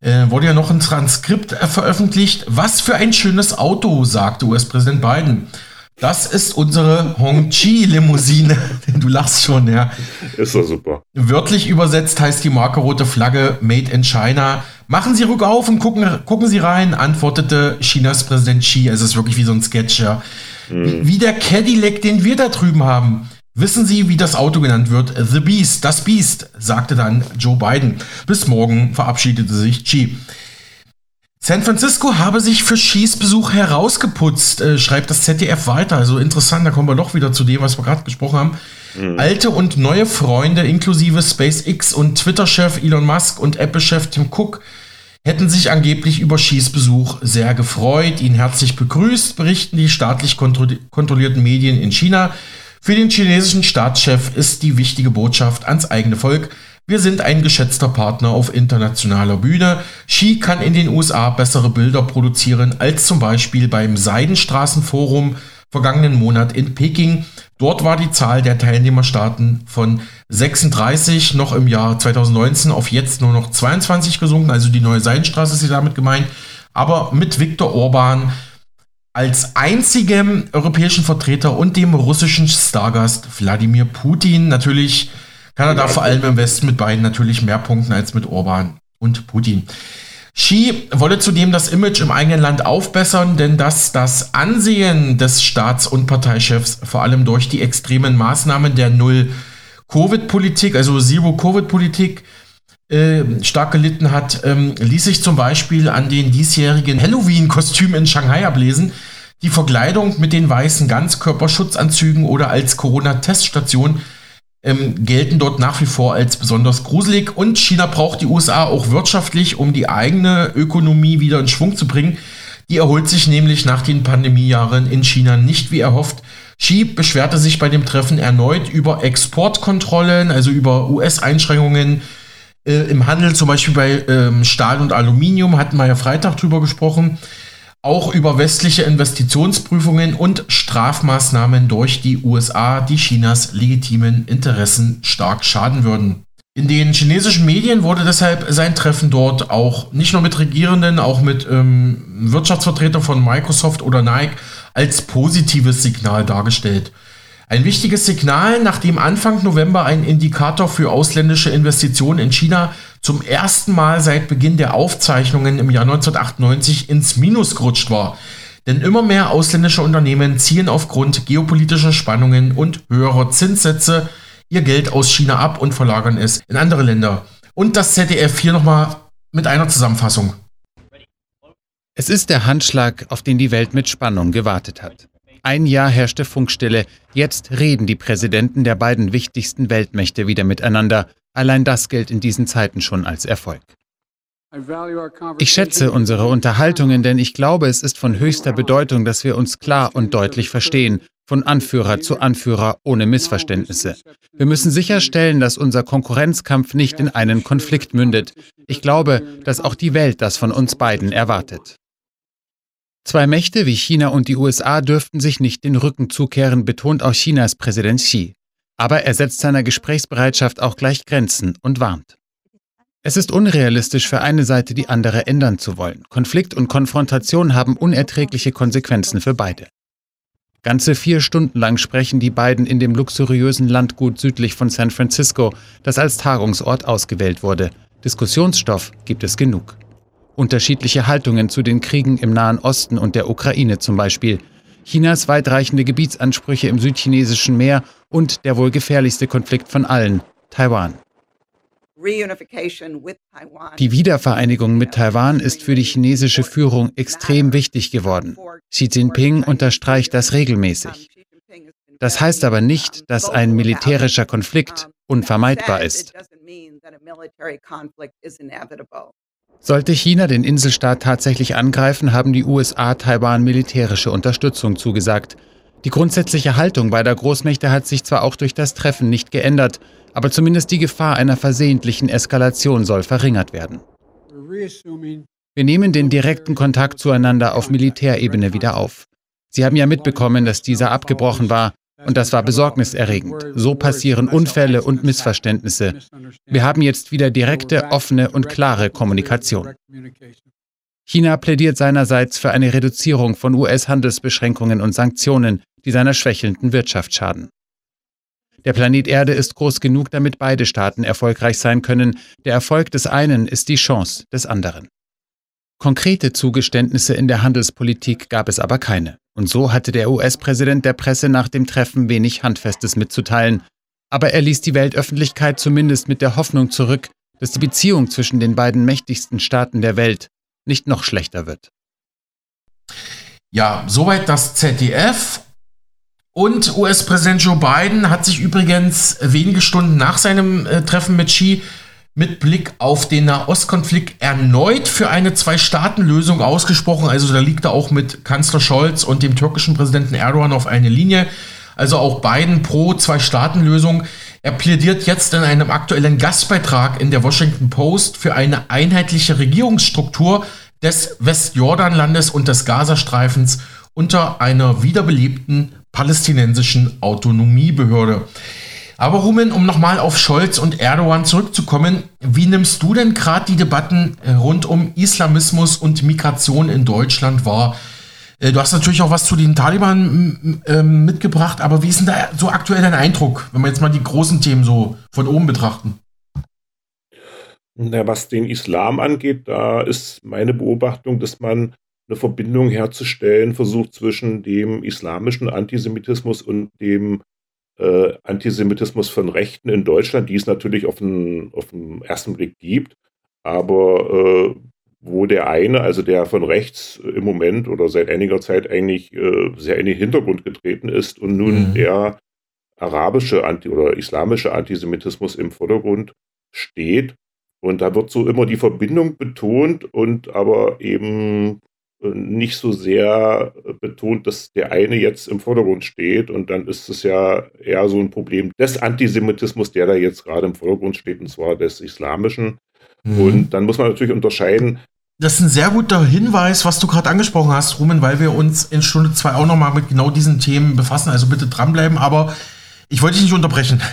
äh, wurde ja noch ein Transkript äh, veröffentlicht. Was für ein schönes Auto, sagte US-Präsident Biden. Das ist unsere Hongqi-Limousine. du lachst schon, ja.
Ist doch super.
Wörtlich übersetzt heißt die Marke rote Flagge Made in China. Machen Sie Ruck auf und gucken, gucken Sie rein, antwortete Chinas Präsident Xi. Es ist wirklich wie so ein Sketch, ja. Mhm. Wie der Cadillac, den wir da drüben haben. Wissen Sie, wie das Auto genannt wird? The Beast, das Beast, sagte dann Joe Biden. Bis morgen verabschiedete sich Xi. San Francisco habe sich für Xis Besuch herausgeputzt, äh, schreibt das ZDF weiter. Also interessant, da kommen wir doch wieder zu dem, was wir gerade gesprochen haben. Mhm. Alte und neue Freunde, inklusive SpaceX und Twitter-Chef Elon Musk und Apple-Chef Tim Cook, hätten sich angeblich über Xis Besuch sehr gefreut, ihn herzlich begrüßt, berichten die staatlich kontrollierten Medien in China. Für den chinesischen Staatschef ist die wichtige Botschaft ans eigene Volk. Wir sind ein geschätzter Partner auf internationaler Bühne. Xi kann in den USA bessere Bilder produzieren als zum Beispiel beim Seidenstraßenforum vergangenen Monat in Peking. Dort war die Zahl der Teilnehmerstaaten von 36 noch im Jahr 2019 auf jetzt nur noch 22 gesunken. Also die neue Seidenstraße ist hier damit gemeint. Aber mit Viktor Orban als einzigem europäischen Vertreter und dem russischen Stargast Wladimir Putin. Natürlich kann er da vor allem im Westen mit beiden natürlich mehr punkten als mit Orban und Putin. Xi wolle zudem das Image im eigenen Land aufbessern, denn dass das Ansehen des Staats- und Parteichefs vor allem durch die extremen Maßnahmen der Null-Covid-Politik, also Zero-Covid-Politik, äh, stark gelitten hat, ähm, ließ sich zum Beispiel an den diesjährigen Halloween-Kostümen in Shanghai ablesen. Die Verkleidung mit den weißen Ganzkörperschutzanzügen oder als Corona-Teststation ähm, gelten dort nach wie vor als besonders gruselig und China braucht die USA auch wirtschaftlich, um die eigene Ökonomie wieder in Schwung zu bringen. Die erholt sich nämlich nach den Pandemiejahren in China nicht wie erhofft. Xi beschwerte sich bei dem Treffen erneut über Exportkontrollen, also über US-Einschränkungen äh, im Handel, zum Beispiel bei ähm, Stahl und Aluminium, hatten wir ja Freitag drüber gesprochen, auch über westliche Investitionsprüfungen und Strafmaßnahmen durch die USA, die Chinas legitimen Interessen stark schaden würden. In den chinesischen Medien wurde deshalb sein Treffen dort auch nicht nur mit Regierenden, auch mit ähm, Wirtschaftsvertretern von Microsoft oder Nike als positives Signal dargestellt. Ein wichtiges Signal, nachdem Anfang November ein Indikator für ausländische Investitionen in China zum ersten Mal seit Beginn der Aufzeichnungen im Jahr 1998 ins Minus gerutscht war. Denn immer mehr ausländische Unternehmen ziehen aufgrund geopolitischer Spannungen und höherer Zinssätze ihr Geld aus China ab und verlagern es in andere Länder. Und das ZDF hier nochmal mit einer Zusammenfassung.
Es ist der Handschlag, auf den die Welt mit Spannung gewartet hat. Ein Jahr herrschte Funkstille. Jetzt reden die Präsidenten der beiden wichtigsten Weltmächte wieder miteinander. Allein das gilt in diesen Zeiten schon als Erfolg. Ich schätze unsere Unterhaltungen, denn ich glaube, es ist von höchster Bedeutung, dass wir uns klar und deutlich verstehen, von Anführer zu Anführer ohne Missverständnisse. Wir müssen sicherstellen, dass unser Konkurrenzkampf nicht in einen Konflikt mündet. Ich glaube, dass auch die Welt das von uns beiden erwartet. Zwei Mächte wie China und die USA dürften sich nicht den Rücken zukehren, betont auch Chinas Präsident Xi. Aber er setzt seiner Gesprächsbereitschaft auch gleich Grenzen und warnt. Es ist unrealistisch für eine Seite, die andere ändern zu wollen. Konflikt und Konfrontation haben unerträgliche Konsequenzen für beide. Ganze vier Stunden lang sprechen die beiden in dem luxuriösen Landgut südlich von San Francisco, das als Tagungsort ausgewählt wurde. Diskussionsstoff gibt es genug. Unterschiedliche Haltungen zu den Kriegen im Nahen Osten und der Ukraine zum Beispiel. Chinas weitreichende Gebietsansprüche im südchinesischen Meer und der wohl gefährlichste Konflikt von allen, Taiwan. Die Wiedervereinigung mit Taiwan ist für die chinesische Führung extrem wichtig geworden. Xi Jinping unterstreicht das regelmäßig. Das heißt aber nicht, dass ein militärischer Konflikt unvermeidbar ist. Sollte China den Inselstaat tatsächlich angreifen, haben die USA Taiwan militärische Unterstützung zugesagt. Die grundsätzliche Haltung beider Großmächte hat sich zwar auch durch das Treffen nicht geändert, aber zumindest die Gefahr einer versehentlichen Eskalation soll verringert werden. Wir nehmen den direkten Kontakt zueinander auf Militärebene wieder auf. Sie haben ja mitbekommen, dass dieser abgebrochen war, und das war besorgniserregend. So passieren Unfälle und Missverständnisse. Wir haben jetzt wieder direkte, offene und klare Kommunikation. China plädiert seinerseits für eine Reduzierung von US-Handelsbeschränkungen und Sanktionen, die seiner schwächelnden Wirtschaft schaden. Der Planet Erde ist groß genug, damit beide Staaten erfolgreich sein können. Der Erfolg des einen ist die Chance des anderen. Konkrete Zugeständnisse in der Handelspolitik gab es aber keine. Und so hatte der US-Präsident der Presse nach dem Treffen wenig Handfestes mitzuteilen. Aber er ließ die Weltöffentlichkeit zumindest mit der Hoffnung zurück, dass die Beziehung zwischen den beiden mächtigsten Staaten der Welt nicht noch schlechter wird.
Ja, soweit das ZDF. Und US-Präsident Joe Biden hat sich übrigens wenige Stunden nach seinem äh, Treffen mit Xi mit Blick auf den Nahostkonflikt erneut für eine Zwei-Staaten-Lösung ausgesprochen. Also da liegt er auch mit Kanzler Scholz und dem türkischen Präsidenten Erdogan auf eine Linie. Also auch beiden pro Zwei-Staaten-Lösung. Er plädiert jetzt in einem aktuellen Gastbeitrag in der Washington Post für eine einheitliche Regierungsstruktur des Westjordanlandes und des Gazastreifens unter einer wiederbelebten palästinensischen Autonomiebehörde. Aber Rumen, um nochmal auf Scholz und Erdogan zurückzukommen, wie nimmst du denn gerade die Debatten äh, rund um Islamismus und Migration in Deutschland wahr? Äh, du hast natürlich auch was zu den Taliban ähm, mitgebracht, aber wie ist denn da so aktuell dein Eindruck, wenn wir jetzt mal die großen Themen so von oben betrachten?
Na, was den Islam angeht, da ist meine Beobachtung, dass man eine Verbindung herzustellen versucht zwischen dem islamischen Antisemitismus und dem äh, Antisemitismus von Rechten in Deutschland, die es natürlich auf den, auf den ersten Blick gibt, aber äh, wo der eine, also der von rechts im Moment oder seit einiger Zeit eigentlich äh, sehr in den Hintergrund getreten ist und nun mhm. der arabische Anti oder islamische Antisemitismus im Vordergrund steht. Und da wird so immer die Verbindung betont und aber eben nicht so sehr betont, dass der eine jetzt im Vordergrund steht und dann ist es ja eher so ein Problem des Antisemitismus, der da jetzt gerade im Vordergrund steht, und zwar des Islamischen. Mhm. Und dann muss man natürlich unterscheiden.
Das ist ein sehr guter Hinweis, was du gerade angesprochen hast, Rumen, weil wir uns in Stunde 2 auch nochmal mit genau diesen Themen befassen. Also bitte dranbleiben, aber ich wollte dich nicht unterbrechen.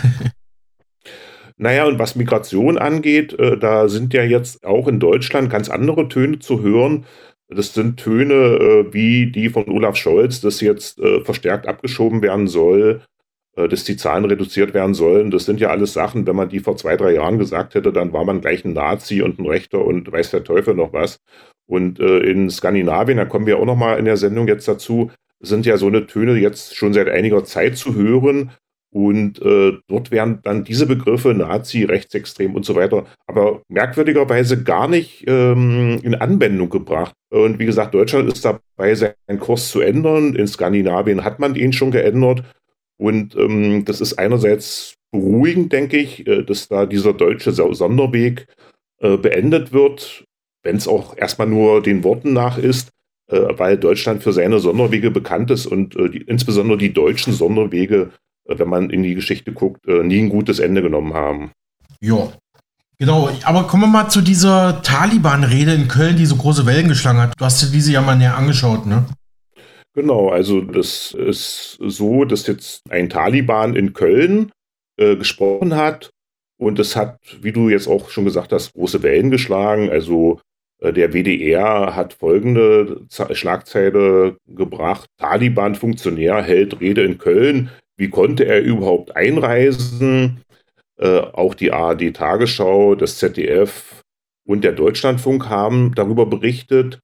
Naja, und was Migration angeht, äh, da sind ja jetzt auch in Deutschland ganz andere Töne zu hören. Das sind Töne äh, wie die von Olaf Scholz, dass jetzt äh, verstärkt abgeschoben werden soll, äh, dass die Zahlen reduziert werden sollen. Das sind ja alles Sachen, wenn man die vor zwei, drei Jahren gesagt hätte, dann war man gleich ein Nazi und ein Rechter und weiß der Teufel noch was. Und äh, in Skandinavien, da kommen wir auch noch mal in der Sendung jetzt dazu, sind ja so eine Töne jetzt schon seit einiger Zeit zu hören. Und äh, dort werden dann diese Begriffe Nazi, Rechtsextrem und so weiter, aber merkwürdigerweise gar nicht ähm, in Anwendung gebracht. Und wie gesagt, Deutschland ist dabei, seinen Kurs zu ändern. In Skandinavien hat man ihn schon geändert. Und ähm, das ist einerseits beruhigend, denke ich, äh, dass da dieser deutsche Sonderweg äh, beendet wird, wenn es auch erstmal nur den Worten nach ist, äh, weil Deutschland für seine Sonderwege bekannt ist und äh, die, insbesondere die deutschen Sonderwege wenn man in die Geschichte guckt, äh, nie ein gutes Ende genommen haben.
Ja. Genau, aber kommen wir mal zu dieser Taliban-Rede in Köln, die so große Wellen geschlagen hat. Du hast dir diese ja mal näher angeschaut, ne?
Genau, also das ist so, dass jetzt ein Taliban in Köln äh, gesprochen hat und es hat, wie du jetzt auch schon gesagt hast, große Wellen geschlagen. Also äh, der WDR hat folgende Z Schlagzeile gebracht: Taliban-Funktionär hält Rede in Köln. Wie konnte er überhaupt einreisen? Äh, auch die ARD Tagesschau, das ZDF und der Deutschlandfunk haben darüber berichtet.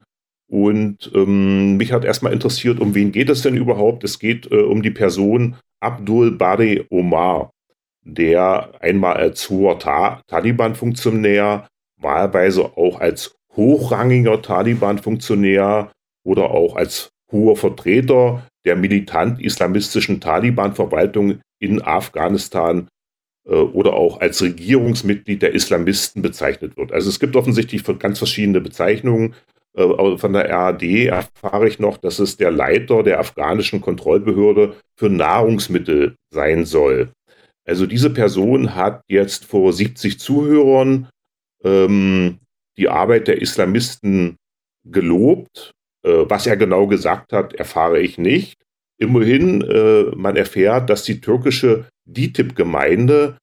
Und ähm, mich hat erstmal interessiert, um wen geht es denn überhaupt? Es geht äh, um die Person Abdul Bari Omar, der einmal als hoher Ta Taliban-Funktionär, wahlweise auch als hochrangiger Taliban-Funktionär oder auch als hoher Vertreter der militant-islamistischen Taliban-Verwaltung in Afghanistan äh, oder auch als Regierungsmitglied der Islamisten bezeichnet wird. Also es gibt offensichtlich ganz verschiedene Bezeichnungen. Äh, von der RAD erfahre ich noch, dass es der Leiter der afghanischen Kontrollbehörde für Nahrungsmittel sein soll. Also diese Person hat jetzt vor 70 Zuhörern ähm, die Arbeit der Islamisten gelobt. Äh, was er genau gesagt hat, erfahre ich nicht. Immerhin, äh, man erfährt, dass die türkische DITIB-Gemeinde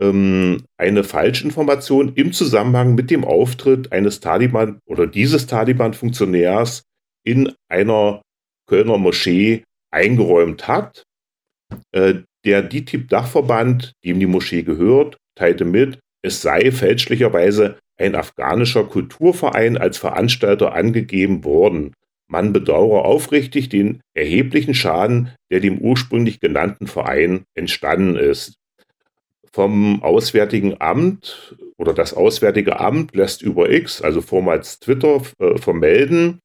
ähm, eine Falschinformation im Zusammenhang mit dem Auftritt eines Taliban oder dieses Taliban-Funktionärs in einer Kölner Moschee eingeräumt hat. Äh, der DITIB-Dachverband, dem die Moschee gehört, teilte mit, es sei fälschlicherweise ein afghanischer Kulturverein als Veranstalter angegeben worden. Man bedauere aufrichtig den erheblichen Schaden, der dem ursprünglich genannten Verein entstanden ist. Vom Auswärtigen Amt oder das Auswärtige Amt lässt über X, also vormals Twitter, äh, vermelden,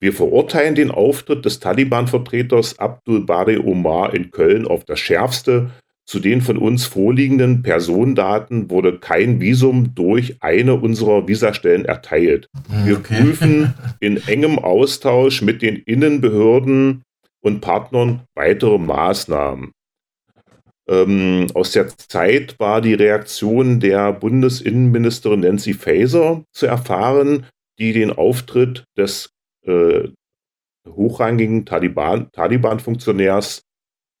wir verurteilen den Auftritt des Taliban-Vertreters Abdul Bari Omar in Köln auf das Schärfste zu den von uns vorliegenden Personendaten wurde kein Visum durch eine unserer Visastellen erteilt. Hm, Wir okay. prüfen in engem Austausch mit den Innenbehörden und Partnern weitere Maßnahmen. Ähm, aus der Zeit war die Reaktion der Bundesinnenministerin Nancy Faeser zu erfahren, die den Auftritt des äh, hochrangigen Taliban-Funktionärs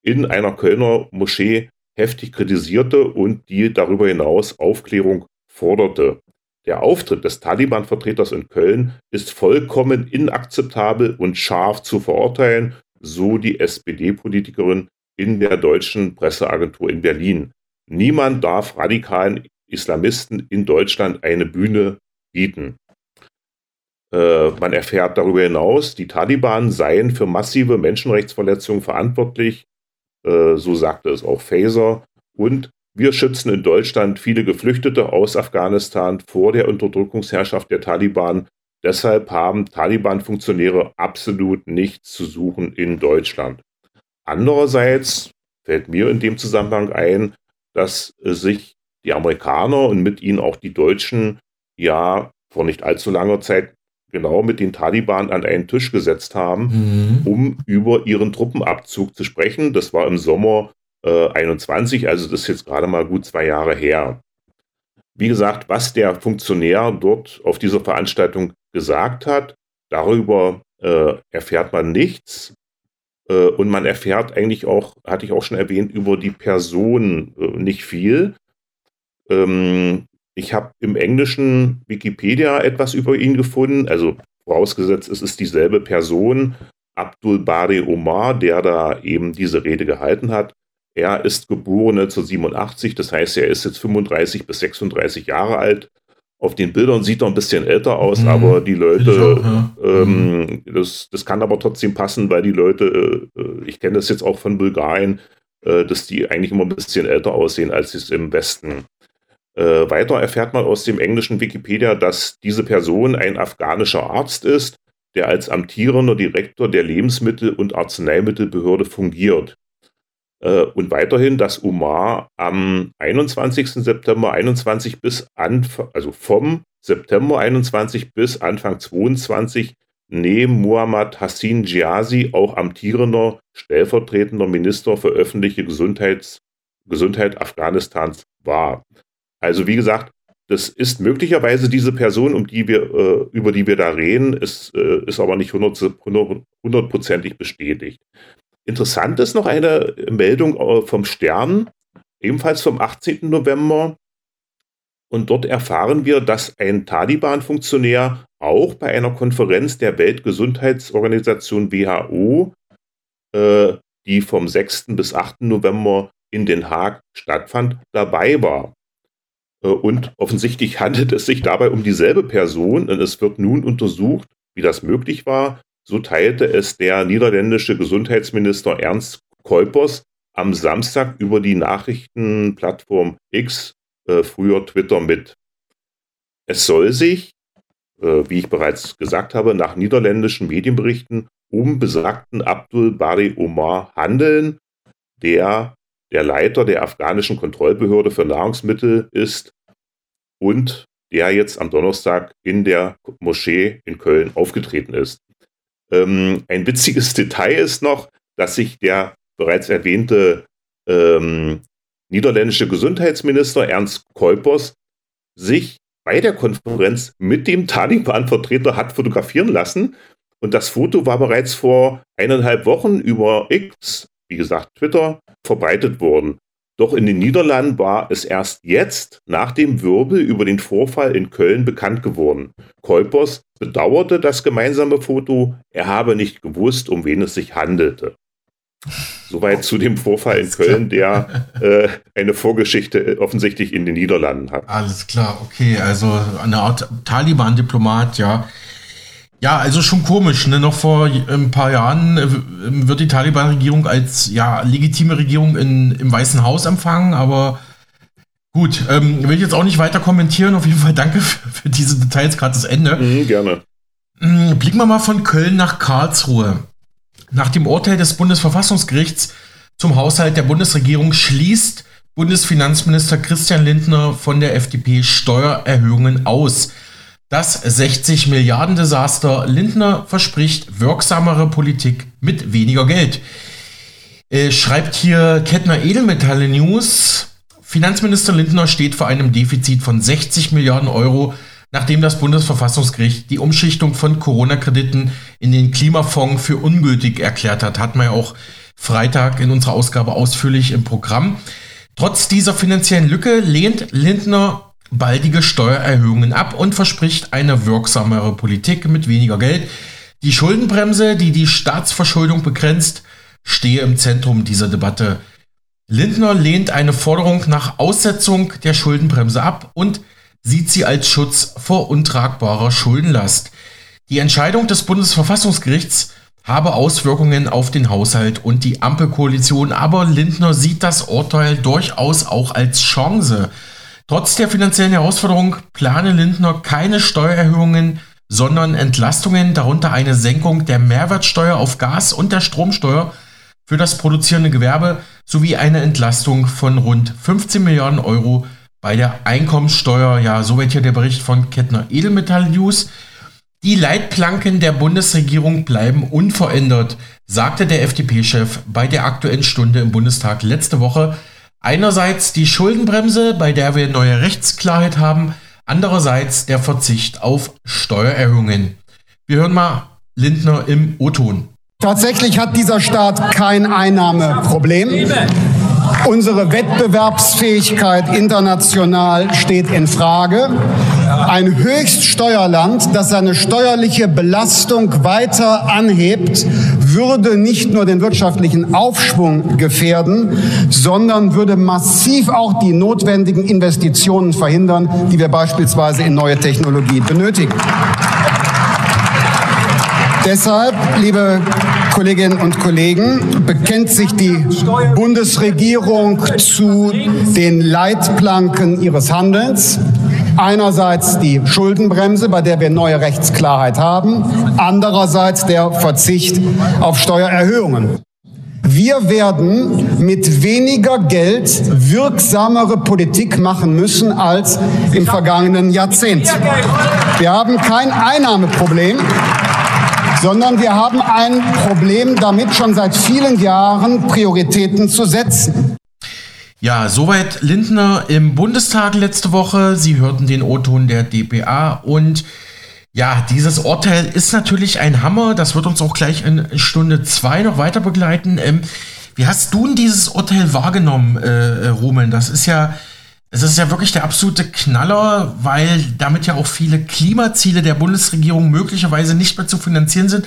in einer Kölner Moschee heftig kritisierte und die darüber hinaus Aufklärung forderte. Der Auftritt des Taliban-Vertreters in Köln ist vollkommen inakzeptabel und scharf zu verurteilen, so die SPD-Politikerin in der deutschen Presseagentur in Berlin. Niemand darf radikalen Islamisten in Deutschland eine Bühne bieten. Äh, man erfährt darüber hinaus, die Taliban seien für massive Menschenrechtsverletzungen verantwortlich, äh, so sagte es auch Faser. Und wir schützen in Deutschland viele Geflüchtete aus Afghanistan vor der Unterdrückungsherrschaft der Taliban. Deshalb haben Taliban-Funktionäre absolut nichts zu suchen in Deutschland. Andererseits fällt mir in dem Zusammenhang ein, dass sich die Amerikaner und mit ihnen auch die Deutschen ja vor nicht allzu langer Zeit genau mit den Taliban an einen Tisch gesetzt haben, mhm. um über ihren Truppenabzug zu sprechen. Das war im Sommer äh, 21, also das ist jetzt gerade mal gut zwei Jahre her. Wie gesagt, was der Funktionär dort auf dieser Veranstaltung gesagt hat, darüber äh, erfährt man nichts. Äh, und man erfährt eigentlich auch, hatte ich auch schon erwähnt, über die Person äh, nicht viel. Ähm, ich habe im englischen Wikipedia etwas über ihn gefunden, also vorausgesetzt, es ist dieselbe Person, Abdul Bari Omar, der da eben diese Rede gehalten hat. Er ist geboren 1987, das heißt, er ist jetzt 35 bis 36 Jahre alt. Auf den Bildern sieht er ein bisschen älter aus, mhm. aber die Leute, auch, ja. ähm, mhm. das, das kann aber trotzdem passen, weil die Leute, äh, ich kenne das jetzt auch von Bulgarien, äh, dass die eigentlich immer ein bisschen älter aussehen, als sie es im Westen äh, weiter erfährt man aus dem englischen Wikipedia, dass diese Person ein afghanischer Arzt ist, der als amtierender Direktor der Lebensmittel- und Arzneimittelbehörde fungiert. Äh, und weiterhin, dass Umar am 21. September 21 bis Anfang, also vom September 21 bis Anfang 22 neben Muhammad Hassin Jiazi auch amtierender stellvertretender Minister für öffentliche Gesundheits, Gesundheit Afghanistans war. Also wie gesagt, das ist möglicherweise diese Person, um die wir, äh, über die wir da reden, ist, äh, ist aber nicht hundertprozentig bestätigt. Interessant ist noch eine Meldung äh, vom Stern, ebenfalls vom 18. November. Und dort erfahren wir, dass ein Taliban-Funktionär auch bei einer Konferenz der Weltgesundheitsorganisation WHO, äh, die vom 6. bis 8. November in Den Haag stattfand, dabei war. Äh, und offensichtlich handelt es sich dabei um dieselbe Person und es wird nun untersucht, wie das möglich war. So teilte es der niederländische Gesundheitsminister Ernst Kuipers am Samstag über die Nachrichtenplattform X, äh, früher Twitter, mit. Es soll sich, äh, wie ich bereits gesagt habe, nach niederländischen Medienberichten um besagten Abdul Bari Omar handeln, der der Leiter der afghanischen Kontrollbehörde für Nahrungsmittel ist und der jetzt am Donnerstag in der Moschee in Köln aufgetreten ist. Ähm, ein witziges Detail ist noch, dass sich der bereits erwähnte ähm, niederländische Gesundheitsminister Ernst Kuipers sich bei der Konferenz mit dem Taliban-Vertreter hat fotografieren lassen. Und das Foto war bereits vor eineinhalb Wochen über X, wie gesagt Twitter, verbreitet worden. Doch in den Niederlanden war es erst jetzt, nach dem Wirbel über den Vorfall in Köln, bekannt geworden. Kolpers bedauerte das gemeinsame Foto, er habe nicht gewusst, um wen es sich handelte. Soweit zu dem Vorfall in Köln, der äh, eine Vorgeschichte äh, offensichtlich in den Niederlanden hat.
Alles klar, okay, also eine Art Taliban-Diplomat, ja. Ja, also schon komisch. Ne? Noch vor ein paar Jahren äh, wird die Taliban-Regierung als ja, legitime Regierung in, im Weißen Haus empfangen, aber gut, ähm, will ich jetzt auch nicht weiter kommentieren. Auf jeden Fall danke für, für diese Details, gerade das Ende.
Mhm, gerne.
Mhm, blicken wir mal von Köln nach Karlsruhe. Nach dem Urteil des Bundesverfassungsgerichts zum Haushalt der Bundesregierung schließt Bundesfinanzminister Christian Lindner von der FDP Steuererhöhungen aus. Das 60 Milliarden Desaster Lindner verspricht wirksamere Politik mit weniger Geld. Äh, schreibt hier Kettner Edelmetalle News. Finanzminister Lindner steht vor einem Defizit von 60 Milliarden Euro, nachdem das Bundesverfassungsgericht die Umschichtung von Corona-Krediten in den Klimafonds für ungültig erklärt hat. Hat man ja auch Freitag in unserer Ausgabe ausführlich im Programm. Trotz dieser finanziellen Lücke lehnt Lindner baldige Steuererhöhungen ab und verspricht eine wirksamere Politik mit weniger Geld. Die Schuldenbremse, die die Staatsverschuldung begrenzt, stehe im Zentrum dieser Debatte. Lindner lehnt eine Forderung nach Aussetzung der Schuldenbremse ab und sieht sie als Schutz vor untragbarer Schuldenlast. Die Entscheidung des Bundesverfassungsgerichts habe Auswirkungen auf den Haushalt und die Ampelkoalition, aber Lindner sieht das Urteil durchaus auch als Chance. Trotz der finanziellen Herausforderung plane Lindner keine Steuererhöhungen, sondern Entlastungen, darunter eine Senkung der Mehrwertsteuer auf Gas und der Stromsteuer für das produzierende Gewerbe sowie eine Entlastung von rund 15 Milliarden Euro bei der Einkommenssteuer. Ja, soweit hier der Bericht von Kettner Edelmetall News. Die Leitplanken der Bundesregierung bleiben unverändert, sagte der FDP-Chef bei der Aktuellen Stunde im Bundestag letzte Woche Einerseits die Schuldenbremse, bei der wir neue Rechtsklarheit haben, andererseits der Verzicht auf Steuererhöhungen. Wir hören mal Lindner im O-Ton.
Tatsächlich hat dieser Staat kein Einnahmeproblem. Unsere Wettbewerbsfähigkeit international steht in Frage. Ein Höchststeuerland, das seine steuerliche Belastung weiter anhebt, würde nicht nur den wirtschaftlichen Aufschwung gefährden, sondern würde massiv auch die notwendigen Investitionen verhindern, die wir beispielsweise in neue Technologie benötigen. Deshalb, liebe Kolleginnen und Kollegen, bekennt sich die Bundesregierung zu den Leitplanken ihres Handelns. Einerseits die Schuldenbremse, bei der wir neue Rechtsklarheit haben, andererseits der Verzicht auf Steuererhöhungen. Wir werden mit weniger Geld wirksamere Politik machen müssen als im vergangenen Jahrzehnt. Wir haben kein Einnahmeproblem sondern wir haben ein Problem damit, schon seit vielen Jahren Prioritäten zu setzen.
Ja, soweit Lindner im Bundestag letzte Woche. Sie hörten den O-Ton der DPA und ja, dieses Urteil ist natürlich ein Hammer. Das wird uns auch gleich in Stunde zwei noch weiter begleiten. Ähm, wie hast du denn dieses Urteil wahrgenommen, äh, Rumen? Das ist ja es ist ja wirklich der absolute Knaller, weil damit ja auch viele Klimaziele der Bundesregierung möglicherweise nicht mehr zu finanzieren sind.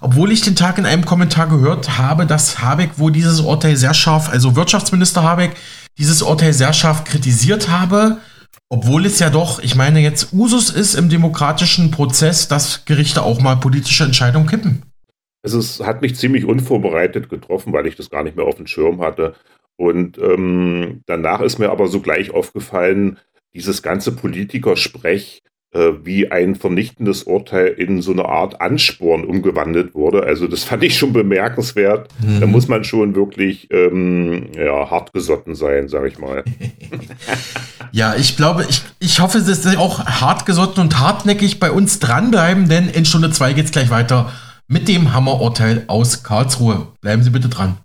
Obwohl ich den Tag in einem Kommentar gehört habe, dass Habeck wo dieses Urteil sehr scharf, also Wirtschaftsminister Habeck, dieses Urteil sehr scharf kritisiert habe Obwohl es ja doch, ich meine, jetzt Usus ist im demokratischen Prozess, dass Gerichte auch mal politische Entscheidungen kippen.
Also es hat mich ziemlich unvorbereitet getroffen, weil ich das gar nicht mehr auf dem Schirm hatte. Und ähm, danach ist mir aber so gleich aufgefallen, dieses ganze Politikersprech, äh, wie ein vernichtendes Urteil in so eine Art Ansporn umgewandelt wurde. Also das fand ich schon bemerkenswert. Mhm. Da muss man schon wirklich ähm, ja, hartgesotten sein, sage ich mal.
ja, ich glaube, ich, ich hoffe, dass Sie auch hartgesotten und hartnäckig bei uns dranbleiben, denn in Stunde 2 geht es gleich weiter mit dem Hammerurteil aus Karlsruhe. Bleiben Sie bitte dran.